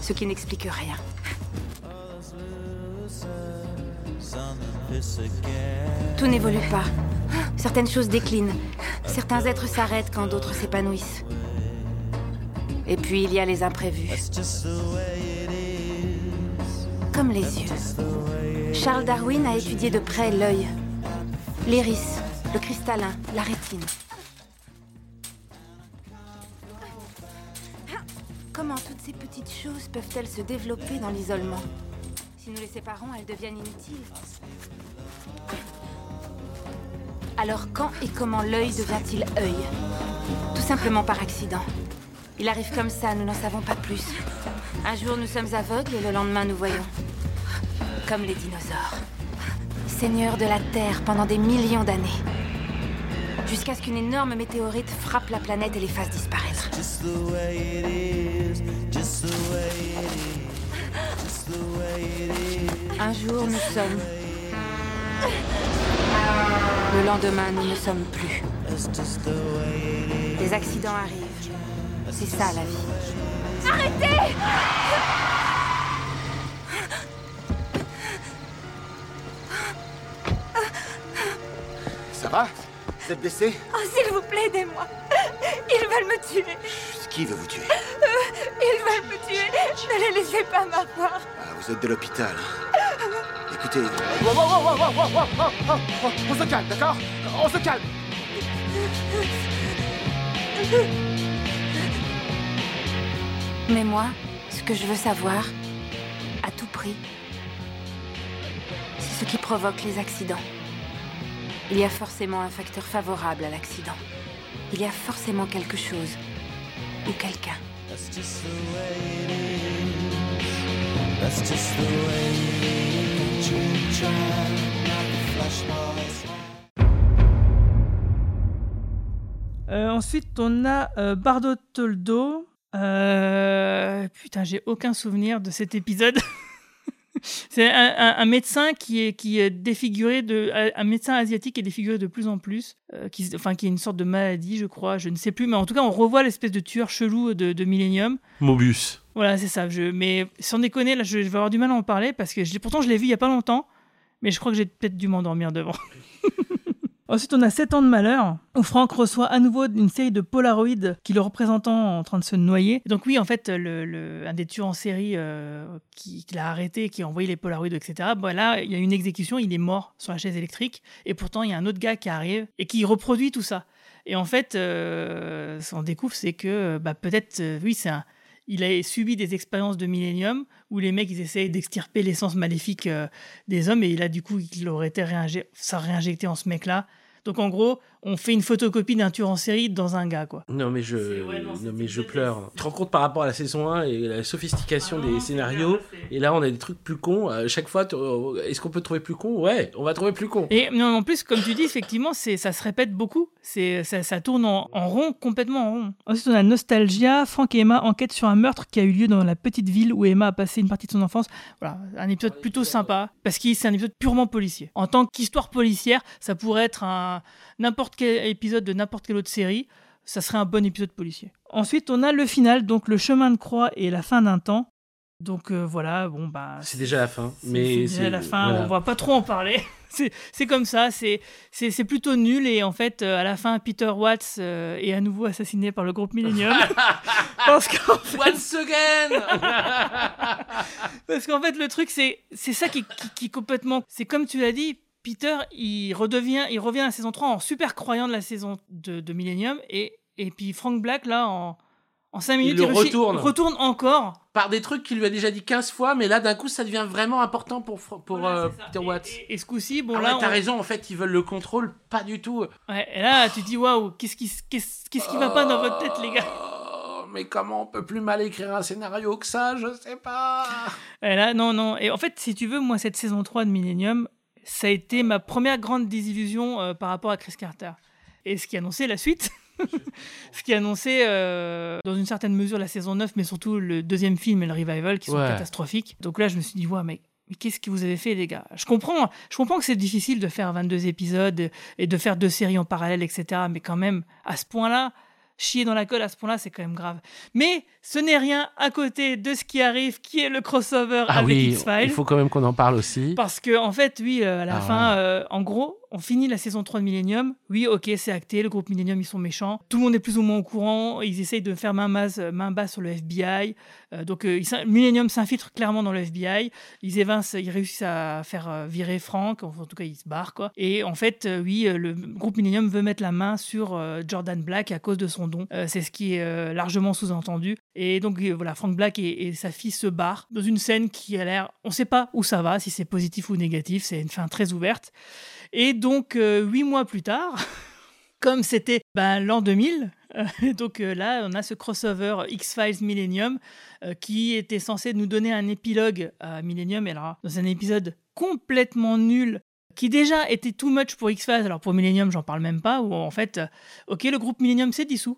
Ce qui n'explique rien. Tout n'évolue pas. Certaines choses déclinent. Certains êtres s'arrêtent quand d'autres s'épanouissent. Et puis il y a les imprévus. Comme les yeux. Charles Darwin a étudié de près l'œil, l'iris, le cristallin, la rétine. Comment toutes ces petites choses peuvent-elles se développer dans l'isolement? Si nous les séparons, elles deviennent inutiles. Alors quand et comment l'œil devient-il œil? Tout simplement par accident. Il arrive comme ça, nous n'en savons pas plus. Un jour nous sommes aveugles et le lendemain nous voyons. Comme les dinosaures. Seigneurs de la Terre pendant des millions d'années. Jusqu'à ce qu'une énorme météorite frappe la planète et les fasse disparaître. Un jour nous sommes. Le lendemain nous ne sommes plus. Les accidents arrivent. C'est ça la vie. Arrêtez va Vous êtes blessée? Oh, s'il vous plaît, aidez-moi. Ils veulent me tuer. Qui veut vous tuer? Euh, ils veulent me tuer. Ne les laissez pas m'avoir. Ah, Vous êtes de l'hôpital. Hein. Écoutez... On se calme, d'accord? On se calme. Mais moi, ce que je veux savoir, à tout prix, c'est ce qui provoque les accidents. Il y a forcément un facteur favorable à l'accident. Il y a forcément quelque chose ou quelqu'un. Euh, ensuite, on a euh, Bardo Toldo. Euh, Putain, j'ai aucun souvenir de cet épisode. (laughs) (laughs) C'est un, un- un médecin qui est, qui est défiguré de. Un médecin asiatique qui est défiguré de plus en plus. euh, qui, enfin, qui a une sorte de maladie, je crois. Je ne sais plus. Mais en tout cas, on revoit l'espèce de tueur chelou de, de Millennium. Mobius. Voilà, c'est ça. Je, mais sans déconner, là, je, je vais avoir du mal à en parler parce que je pourtant, je l'ai vu il y a pas longtemps. Mais je crois que j'ai peut-être dû m'endormir devant. (laughs) Ensuite, on a 7 ans de malheur, où Franck reçoit à nouveau une série de polaroïdes qui le représentant en train de se noyer. Donc oui, en fait, un des tueurs en série euh, qui, l'a arrêté, qui a envoyé les polaroïdes, etc., bon, là, il y a une exécution, il est mort sur la chaise électrique, et pourtant, il y a un autre gars qui arrive et qui reproduit tout ça. Et en fait, euh, ce qu'on découvre, c'est que bah, peut-être, euh, oui, c'est un... Il a subi des expériences de Millennium où les mecs ils essayent d'extirper l'essence maléfique des hommes et a du coup il aurait été ça réinjecté en ce mec-là. Donc en gros, on fait une photocopie d'un tueur en série dans un gars quoi. Non mais je, non, mais je pleure. Tu te rends compte par rapport à la saison 1 et la sophistication des scénarios et là on a des trucs plus cons. À chaque fois, euh, est-ce qu'on peut trouver plus con? Ouais, on va trouver plus con. Et non, en plus, comme tu dis, effectivement, c'est, ça se répète beaucoup. C'est, ça, ça tourne en, en rond, complètement en rond. Ensuite, on a Nostalgia. Franck et Emma enquêtent sur un meurtre qui a eu lieu dans la petite ville où Emma a passé une partie de son enfance. Voilà, un épisode plutôt sympa parce que c'est un épisode purement policier. En tant qu'histoire policière, ça pourrait être un n'importe quel épisode de n'importe quelle autre série. Ça serait un bon épisode policier. Ensuite, on a le final, donc le chemin de croix et la fin d'un temps. Donc euh, voilà, bon bah. C'est déjà la fin. Mais c'est déjà la fin, voilà. on va pas trop en parler. (laughs) c'est comme ça, c'est plutôt nul et en fait euh, à la fin Peter Watts euh, est à nouveau assassiné par le groupe Millennium. (laughs) parce qu'en fait, Once again (laughs) parce qu'en fait le truc c'est c'est ça qui, qui, qui complètement c'est comme tu l'as dit Peter il redevient il revient à la saison 3 en super croyant de la saison de, de Millennium et et puis Frank Black là en en 5 minutes le réussit- retourne. retourne encore Par des trucs qu'il lui a déjà dit 15 fois, mais là d'un coup ça devient vraiment important pour, pour euh, Peter Watts. et ce coup-ci bon Ah là ouais, t'as on- raison, en fait, ils veulent le contrôle, pas du tout. Ouais, et là, tu dis, waouh, qu'est-ce qui, qu'est-ce, qu'est-ce qui va pas dans votre tête, les gars? Oh, mais comment on peut plus mal écrire un scénario que ça? Je sais pas. Et là, non, non. Et en fait, si tu veux, moi, cette saison 3 de Millennium, ça a été ma première grande désillusion euh, par rapport à Chris Carter. Et ce qui annonçait la suite. (laughs) Ce qui annonçait euh, dans une certaine mesure la saison 9, mais surtout le deuxième film et le revival qui sont Ouais. catastrophiques. Donc là, je me suis dit, ouais, mais, mais qu'est-ce que vous avez fait, les gars? Je comprends, je comprends que c'est difficile de faire 22 épisodes et de faire deux séries en parallèle, etc. Mais quand même, à ce point-là, chier dans la colle à ce point-là, c'est quand même grave. Mais ce n'est rien à côté de ce qui arrive, qui est le crossover Ah avec oui, X-Files. il faut quand même qu'on en parle aussi. Parce que, en fait, oui, euh, à la Ah fin, euh, en gros, on finit la saison 3 de Millennium. Oui, ok, c'est acté, le groupe Millennium, ils sont méchants. Tout le monde est plus ou moins au courant. Ils essayent de faire main basse, basse sur le FBI. Euh, donc, euh, Millennium s'infiltre clairement dans le FBI. Ils évincent, ils réussissent à faire euh, virer Frank. En tout cas, ils se barrent, quoi. Et en fait, euh, oui, euh, le groupe Millennium veut mettre la main sur euh, Jordan Black à cause de son don. Euh, c'est ce qui est euh, largement sous-entendu. Et donc, euh, voilà, Frank Black et, et sa fille se barrent dans une scène qui a l'air. On sait pas où ça va, si c'est positif ou négatif. C'est une fin très ouverte. Et donc, euh, huit mois plus tard, (laughs) comme c'était ben, l'an 2000, euh, (laughs) donc euh, là, on a ce crossover X-Files Millennium qui était censé nous donner un épilogue à Millennium. Et alors, dans un épisode complètement nul, qui déjà était too much pour X-Files, alors pour Millennium, j'en parle même pas, où en fait, ok, le groupe Millennium s'est dissous.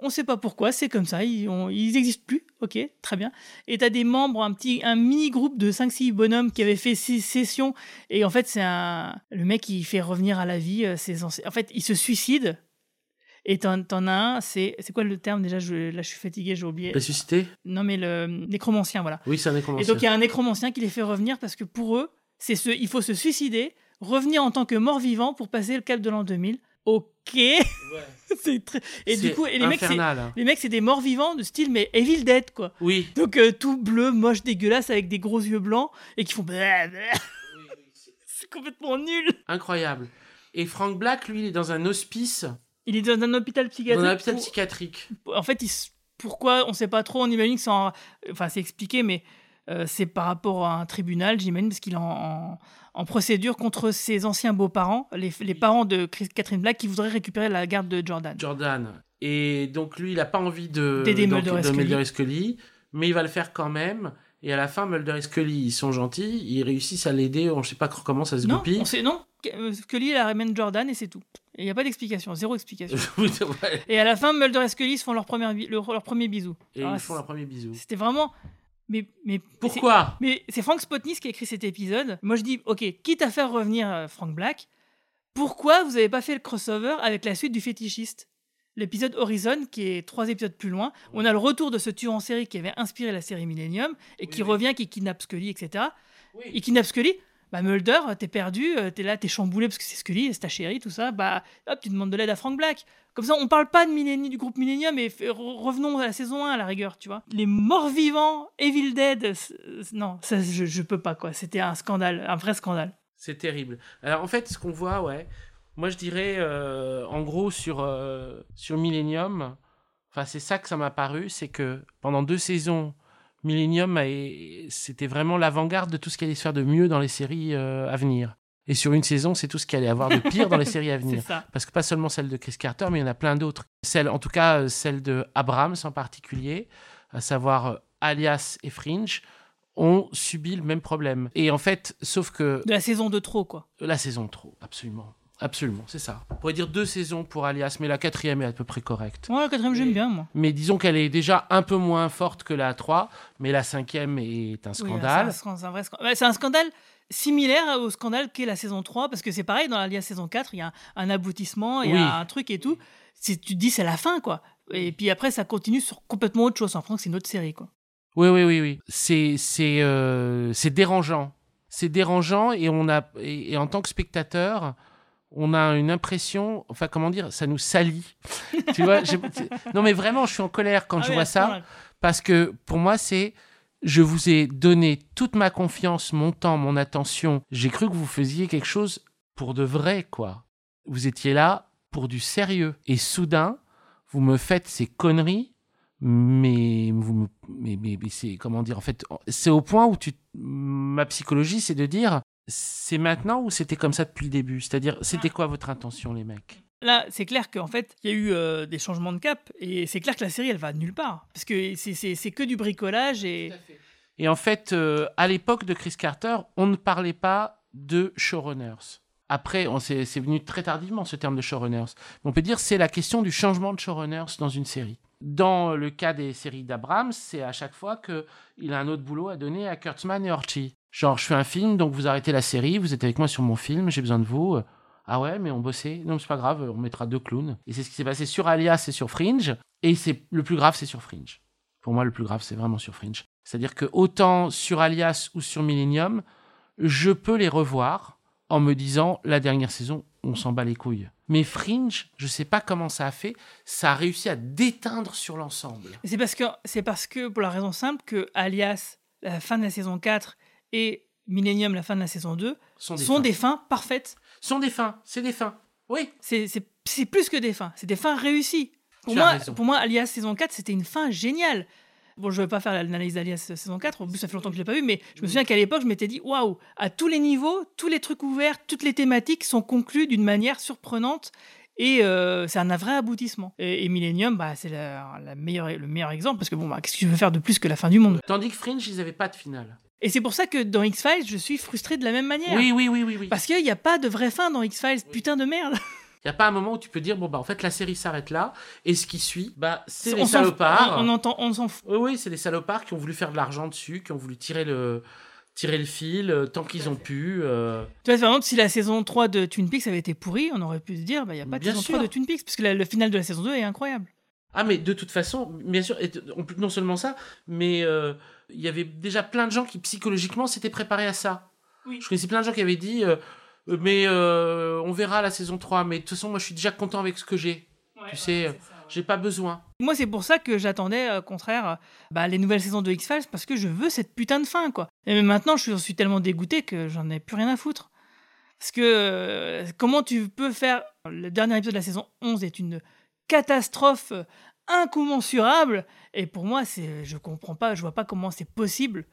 On sait pas pourquoi, c'est comme ça, ils, ont- ils existent plus, ok, très bien. Et t'as des membres, un petit, un mini groupe de 5-6 bonhommes qui avaient fait six sessions, et en fait, c'est un. Le mec, il fait revenir à la vie euh, ses anciens. En fait, il se suicide, et t'en t'en as un, c'est. C'est quoi le terme déjà je, Là, je suis fatigué, j'ai oublié. Ressuscité Non, mais le nécromancien, voilà. Oui, c'est un Et nécromancien. donc, il y a un nécromancien qui les fait revenir parce que pour eux, c'est ce, il faut se suicider, revenir en tant que mort-vivant pour passer le cap de l'an 2000. Ok. (laughs) c'est très... Et du coup, et les mecs, c'est, infernal, hein. les mecs, c'est des morts-vivants de style, mais Evil Dead, quoi. Oui. Donc, euh, tout bleu, moche, dégueulasse, avec des gros yeux blancs et qui font. (laughs) c'est complètement nul. Incroyable. Et Frank Black, lui, il est dans un hospice. Il est dans un hôpital psychiatrique. Dans un hôpital pour- psychiatrique. En fait, il s- pourquoi on sait pas trop. On imagine que c'est en- enfin c'est expliqué, mais euh, c'est par rapport à un tribunal, j'imagine, parce qu'il est en, en- en procédure contre ses anciens beaux-parents, les, les parents de Catherine Black, qui voudraient récupérer la garde de Jordan. Jordan. Et donc, lui, il n'a pas envie de, D'aider Mulder et de Scully. Mulder et Scully, mais il va le faire quand même. Et à la fin, Mulder et Scully, ils sont gentils, ils réussissent à l'aider. On ne sait pas comment ça se Non, goupille. on sait, non. euh, Scully, elle ramène Jordan et c'est tout. Et il n'y a pas d'explication, zéro explication. (laughs) Et à la fin, Mulder et Scully se font leur, première leur, leur premier bisou. Et Alors, ils font leur premier bisou. C'était vraiment. Mais, mais Pourquoi c'est- Mais c'est Frank Spotnis qui a écrit cet épisode. Moi, je dis, ok, quitte à faire revenir euh, Frank Black, pourquoi vous n'avez pas fait le crossover avec la suite du fétichiste? L'épisode Horizon, qui est trois épisodes plus loin, où on a le retour de ce tueur en série qui avait inspiré la série Millennium et qui revient, qui kidnappe Scully, etc. Il kidnappe Scully. Bah Mulder, t'es perdu, euh, t'es là, t'es chamboulé parce que c'est Scully, c'est ta chérie, tout ça. Bah hop, tu demandes de l'aide à Frank Black. Comme ça, on parle pas de Millennium, du groupe Millennium, et re- revenons à la saison 1 à la rigueur, tu vois. Les morts vivants, Evil Dead, c'est- non, ça je, je peux pas quoi. C'était un scandale, un vrai scandale. C'est terrible. Alors en fait, ce qu'on voit, ouais, moi je dirais, euh, en gros, sur, euh, sur Millennium, enfin c'est ça que ça m'a paru, c'est que pendant deux saisons, Millennium, c'était vraiment l'avant-garde de tout ce qui allait se faire de mieux dans les séries euh, à venir. Et sur une saison, c'est tout ce qui allait avoir de pire dans les séries à (laughs) venir. Ça. Parce que pas seulement celle de Chris Carter, mais il y en a plein d'autres. Celle, en tout cas, euh, celle de Abrams en particulier, à savoir euh, Alias et Fringe, ont subi le même problème. Et en fait, sauf que De la saison de trop, quoi. la saison trop, absolument. Absolument, c'est ça. On pourrait dire deux saisons pour Alias, mais la quatrième est à peu près correcte. Ouais, la quatrième, j'aime bien, moi. Mais disons qu'elle est déjà un peu moins forte que la 3, mais la cinquième est un scandale. c'est un, c'est un vrai scandale. Ouais, C'est un scandale similaire au scandale qu'est la saison 3, parce que c'est pareil, dans la saison 4, il y a un, aboutissement, il y Oui. a un truc et tout. Tu te dis, c'est la fin, quoi. Et puis après, ça continue sur complètement autre chose. En France, c'est une autre série, quoi. Oui, oui, oui, oui. C'est, euh, dérangeant. C'est dérangeant et on a, et, et en tant que spectateur, on a une impression, enfin, comment dire, ça nous salit. (laughs) tu vois, non, mais vraiment, je suis en colère quand Ah je oui, vois ça parce que pour moi, c'est, je vous ai donné toute ma confiance, mon temps, mon attention. J'ai cru que vous faisiez quelque chose pour de vrai, quoi. Vous étiez là pour du sérieux. Et soudain, vous me faites ces conneries mais vous me, mais, mais, mais c'est comment dire en fait c'est au point où tu ma psychologie c'est de dire c'est maintenant ou c'était comme ça depuis le début? C'est-à-dire c'était quoi votre intention les mecs? Là, c'est clair qu'en fait, il y a eu euh, des changements de cap, et c'est clair que la série, elle va nulle part. Parce que c'est- que du bricolage, et... et en fait euh, à l'époque de Chris Carter on ne parlait pas de showrunners Après, on c'est venu très tardivement ce terme de showrunners. Mais on peut dire c'est la question du changement de showrunners dans une série. Dans le cas des séries d'Abrams, c'est à chaque fois qu'il a un autre boulot à donner à Kurtzman et Orchi. Genre, je fais un film, donc vous arrêtez la série, vous êtes avec moi sur mon film, j'ai besoin de vous. Ah ouais, mais on bossait. Non, c'est pas grave, on mettra deux clowns. Et c'est ce qui s'est passé sur Alias et sur Fringe. Et c'est le plus grave, c'est sur Fringe. Pour moi, le plus grave, c'est vraiment sur Fringe. C'est-à-dire que autant sur Alias ou sur Millennium, je peux les revoir en me disant la dernière saison, on s'en bat les couilles. Mais Fringe, je sais pas comment ça a fait, ça a réussi à déteindre sur l'ensemble. C'est parce que c'est parce que pour la raison simple que Alias, la fin de la saison 4 et Millennium, la fin de la saison 2 Sont sont des des, fins. fins parfaites. Sont des fins, c'est des fins. Oui. C'est plus que des fins, c'est des fins réussies. Pour Tu moi, pour moi, Alias saison 4, c'était une fin géniale. Bon, je ne vais pas faire l'analyse d'Alias saison 4, en plus ça fait longtemps que je l'ai pas vu, mais je me souviens qu'à l'époque, je m'étais dit, waouh, à tous les niveaux, tous les trucs ouverts, toutes les thématiques sont conclues d'une manière surprenante et euh, c'est un vrai aboutissement. Et, et Millennium, bah, c'est la, la meilleure, le meilleur exemple, parce que bon, bah, qu'est-ce que tu veux faire de plus que la fin du monde? Tandis que Fringe, ils avaient pas de finale. Et c'est pour ça que dans X-Files, je suis frustré de la même manière. Oui, oui, oui, oui, oui. Parce qu'il n'y a pas de vraie fin dans X-Files, putain de merde. Il n'y a pas un moment où tu peux dire, bon, bah, en fait, la série s'arrête là, et ce qui suit, bah, c'est les salopards. On, on entend, on s'en fout. Oui, oui, c'est les salopards qui ont voulu faire de l'argent dessus, qui ont voulu tirer le, tirer le fil euh, tant qu'ils ont pu. euh. Tu vois, par exemple, si la saison 3 de Twin Peaks avait été pourrie, on aurait pu se dire, bah, il n'y a pas de Bien saison sûr. 3 de Twin Peaks, puisque la- le final de la saison 2 est incroyable. Ah, mais de toute façon, bien sûr, et on- non seulement ça, mais euh, il y avait déjà plein de gens qui psychologiquement s'étaient préparés à ça. Je connaissais plein de gens qui avaient dit, euh, Euh, mais euh, on verra la saison 3, mais de toute façon, moi je suis déjà content avec ce que j'ai. tu sais, j'ai pas besoin. Moi, c'est pour ça que j'attendais, euh, au contraire, euh, bah, les nouvelles saisons de X-Files, parce que je veux cette putain de fin, quoi. Et maintenant, je suis, tellement dégoûté que j'en ai plus rien à foutre. Parce que euh, comment tu peux faire. Le dernier épisode de la saison 11 est une catastrophe incommensurable. Et pour moi, c'est, je comprends pas, je vois pas comment c'est possible.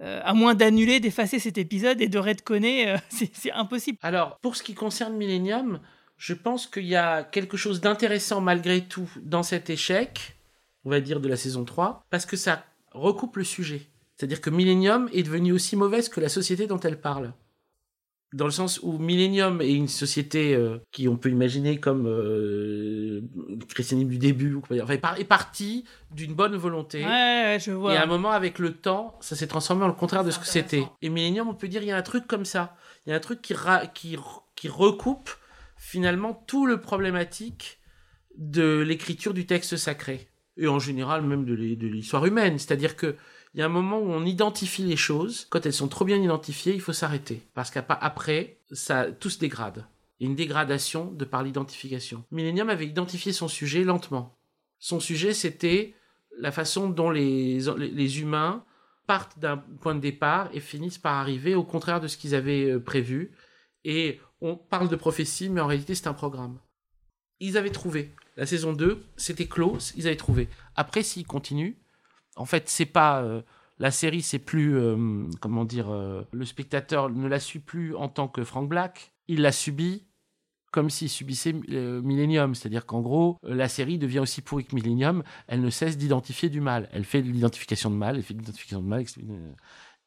Euh, à moins d'annuler, d'effacer cet épisode et de redconner, euh, (laughs) c'est, c'est impossible. Alors, pour ce qui concerne Millennium, je pense qu'il y a quelque chose d'intéressant malgré tout dans cet échec, on va dire de la saison 3, parce que ça recoupe le sujet. C'est-à-dire que Millennium est devenue aussi mauvaise que la société dont elle parle. Dans le sens où Millennium est une société euh, qui on peut imaginer comme euh, christianisme du début, ou quoi, enfin, est par- est partie d'une bonne volonté. Ouais, ouais, je vois. Et à un moment, avec le temps, ça s'est transformé en le contraire de ce que c'était. Et Millennium, on peut dire, il y a un truc comme ça. Il y a un truc qui, ra- qui, recoupe finalement tout le problématique de l'écriture du texte sacré. Et en général, même de l'histoire humaine. C'est-à-dire que il y a un moment où on identifie les choses. Quand elles sont trop bien identifiées, il faut s'arrêter. Parce qu'après, ça, tout se dégrade. Il y a une dégradation de par l'identification. Millennium avait identifié son sujet lentement. Son sujet, c'était la façon dont les, les, humains partent d'un point de départ et finissent par arriver au contraire de ce qu'ils avaient euh, prévu. Et on parle de prophétie, mais en réalité, c'est un programme. Ils avaient trouvé. La saison 2, c'était clos, ils avaient trouvé. Après, s'ils continuent, en fait, c'est pas. euh, la série, c'est plus. euh, comment dire. euh, le spectateur ne la suit plus en tant que Frank Black. Il la subit comme s'il subissait Millennium. C'est-à-dire qu'en gros, la série devient aussi pourrie que Millennium. Elle ne cesse d'identifier du mal. Elle fait de l'identification de mal, elle fait de l'identification de mal.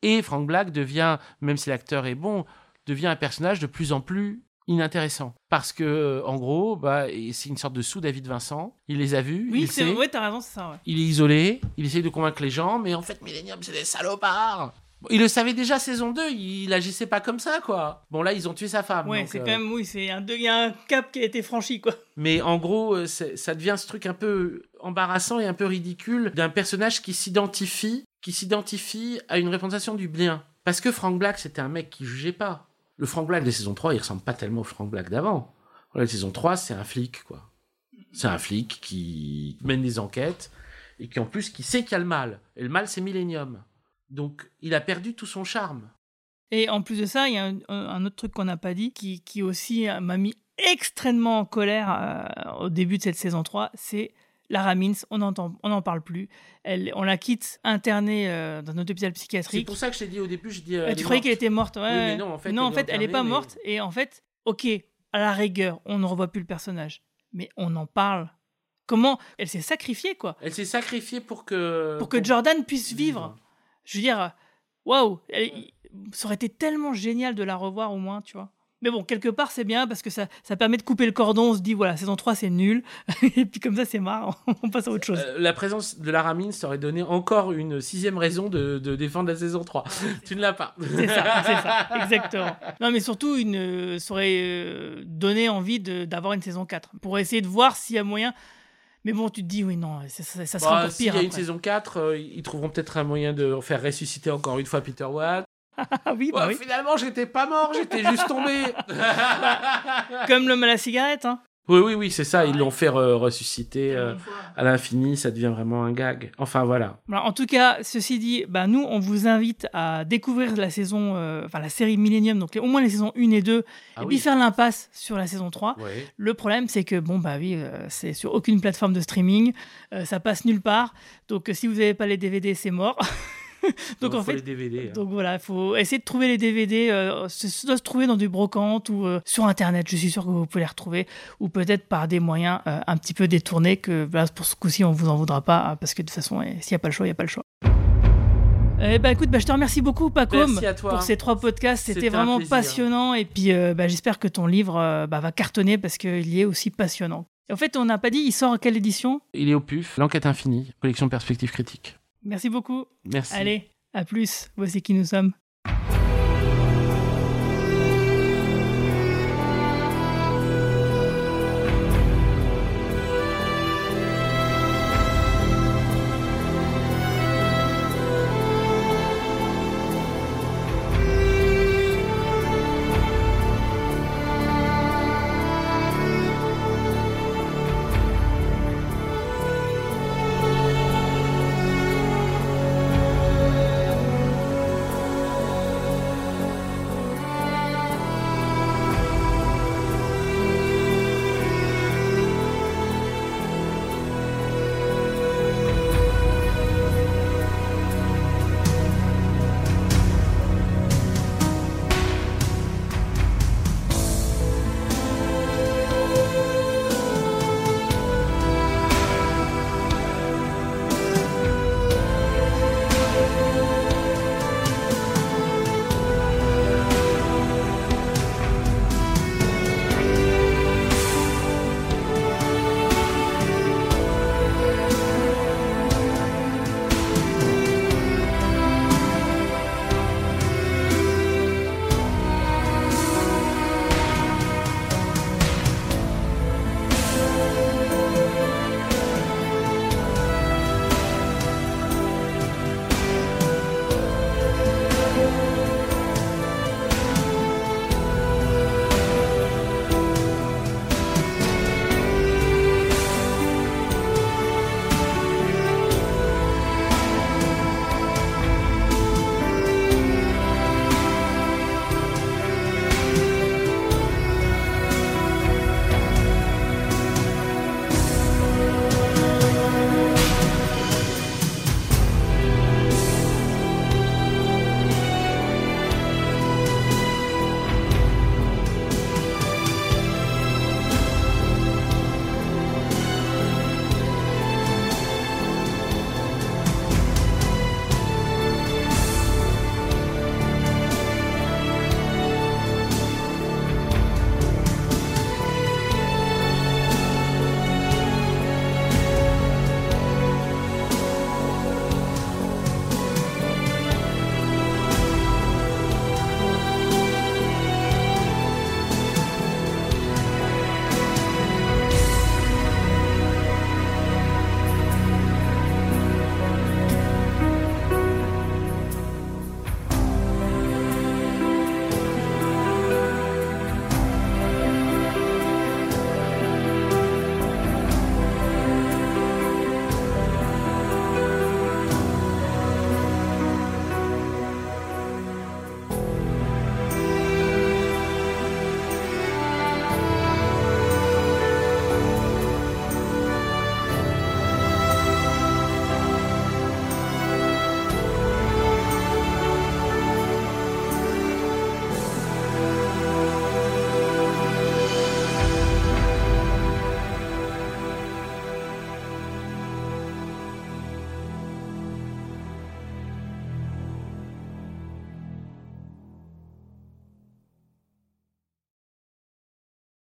Et Frank Black devient, même si l'acteur est bon, devient un personnage de plus en plus inintéressant. Parce que, euh, en gros, bah, c'est une sorte de sous-David Vincent. Il les a vus, Oui, c'est ouais, t'as raison, c'est ça. Ouais. Il est isolé, il essaye de convaincre les gens, mais en fait, Millennium, c'est des salopards. Bon, il le savait déjà saison 2, il agissait pas comme ça, quoi. Bon, là, ils ont tué sa femme. Ouais, c'est euh, quand même, oui, c'est un, il y a un cap qui a été franchi, quoi. Mais en gros, euh, ça devient ce truc un peu embarrassant et un peu ridicule d'un personnage qui s'identifie, qui s'identifie à une représentation du bien. Parce que Frank Black, c'était un mec qui jugeait pas. Le Frank Black de saison 3, il ressemble pas tellement au Frank Black d'avant. La saison 3, c'est un flic, quoi. C'est un flic qui mène des enquêtes et qui en plus qui sait qu'il y a le mal. Et le mal, c'est Millennium. Donc, il a perdu tout son charme. Et en plus de ça, il y a un, autre truc qu'on n'a pas dit, qui, qui aussi euh, m'a mis extrêmement en colère euh, au début de cette saison 3, c'est Lara Mintz, on n'entend- on n'en parle plus. Elle, on la quitte internée euh, dans notre hôpital C'est psychiatrique. pour ça que je t'ai dit au début, je dis. euh, tu croyais qu'elle était morte, ouais. Oui, mais ouais. non, en fait, non, en elle est fait, elle n'est pas mais- morte. Et en fait, ok, à la rigueur, on ne revoit plus le personnage. Mais on en parle. Comment Elle s'est sacrifiée, quoi. Elle s'est sacrifiée pour que. Pour que Jordan puisse vivre. Je veux dire, waouh elle- Ça aurait été tellement génial de la revoir au moins, tu vois. Mais bon, quelque part, c'est bien parce que ça, ça permet de couper le cordon. On se dit, voilà, saison 3, c'est nul. (laughs) Et puis comme ça, c'est marrant. (laughs) On passe à autre chose. Euh, la présence de Lara Mine, ça aurait donné encore une sixième raison de, de défendre la saison 3. tu ne l'as pas. C'est ça, c'est ça, (laughs) exactement. Non, mais surtout, une, euh, ça aurait euh, donné envie d'avoir une saison 4 pour essayer de voir s'il y a moyen. Mais bon, tu te dis, oui, non, ça, ça, ça sera Bah, encore S'il pire. y a une saison 4, euh, ils trouveront peut-être un moyen de faire ressusciter encore une fois Peter Watt. Ah oui, bah Ouais, oui. Finalement, j'étais pas mort, j'étais juste tombé. (laughs) Comme l'homme à la cigarette, hein. Oui, oui, oui, c'est ça. Ils l'ont fait euh, ressusciter euh, à l'infini. Ça devient vraiment un gag. Enfin, voilà. Voilà, en tout cas, ceci dit, bah, nous, on vous invite à découvrir la saison, euh, enfin la série Millennium, donc les- au moins les saisons 1 et 2, Ah et oui. puis faire l'impasse sur la saison 3. Ouais. Le problème, c'est que, bon, bah oui, euh, c'est sur aucune plateforme de streaming, euh, ça passe nulle part, donc euh, si vous n'avez pas les DVD, c'est mort. (laughs) (laughs) donc Donc, en faut fait, les DVD. hein. donc voilà, il faut essayer de trouver les DVD. euh, ça doit se trouver dans du brocante ou euh, sur Internet. Je suis sûr que vous pouvez les retrouver. Ou peut-être par des moyens euh, un petit peu détournés que voilà, pour ce coup-ci, on vous en voudra pas. euh, Parce que de toute façon, eh, s'il n'y a pas le choix, il n'y a pas le choix. Eh ben écoute, bah, je te remercie beaucoup Pacom pour ces trois podcasts. C'était vraiment passionnant et puis euh, bah, j'espère que ton livre euh, bah, va cartonner parce qu'il y est aussi passionnant. Et en fait, on n'a pas dit, il sort à quelle édition? Il est au PUF, L'enquête infinie, collection Perspective critique. Merci beaucoup. Merci. Allez, à plus. Voici qui nous sommes.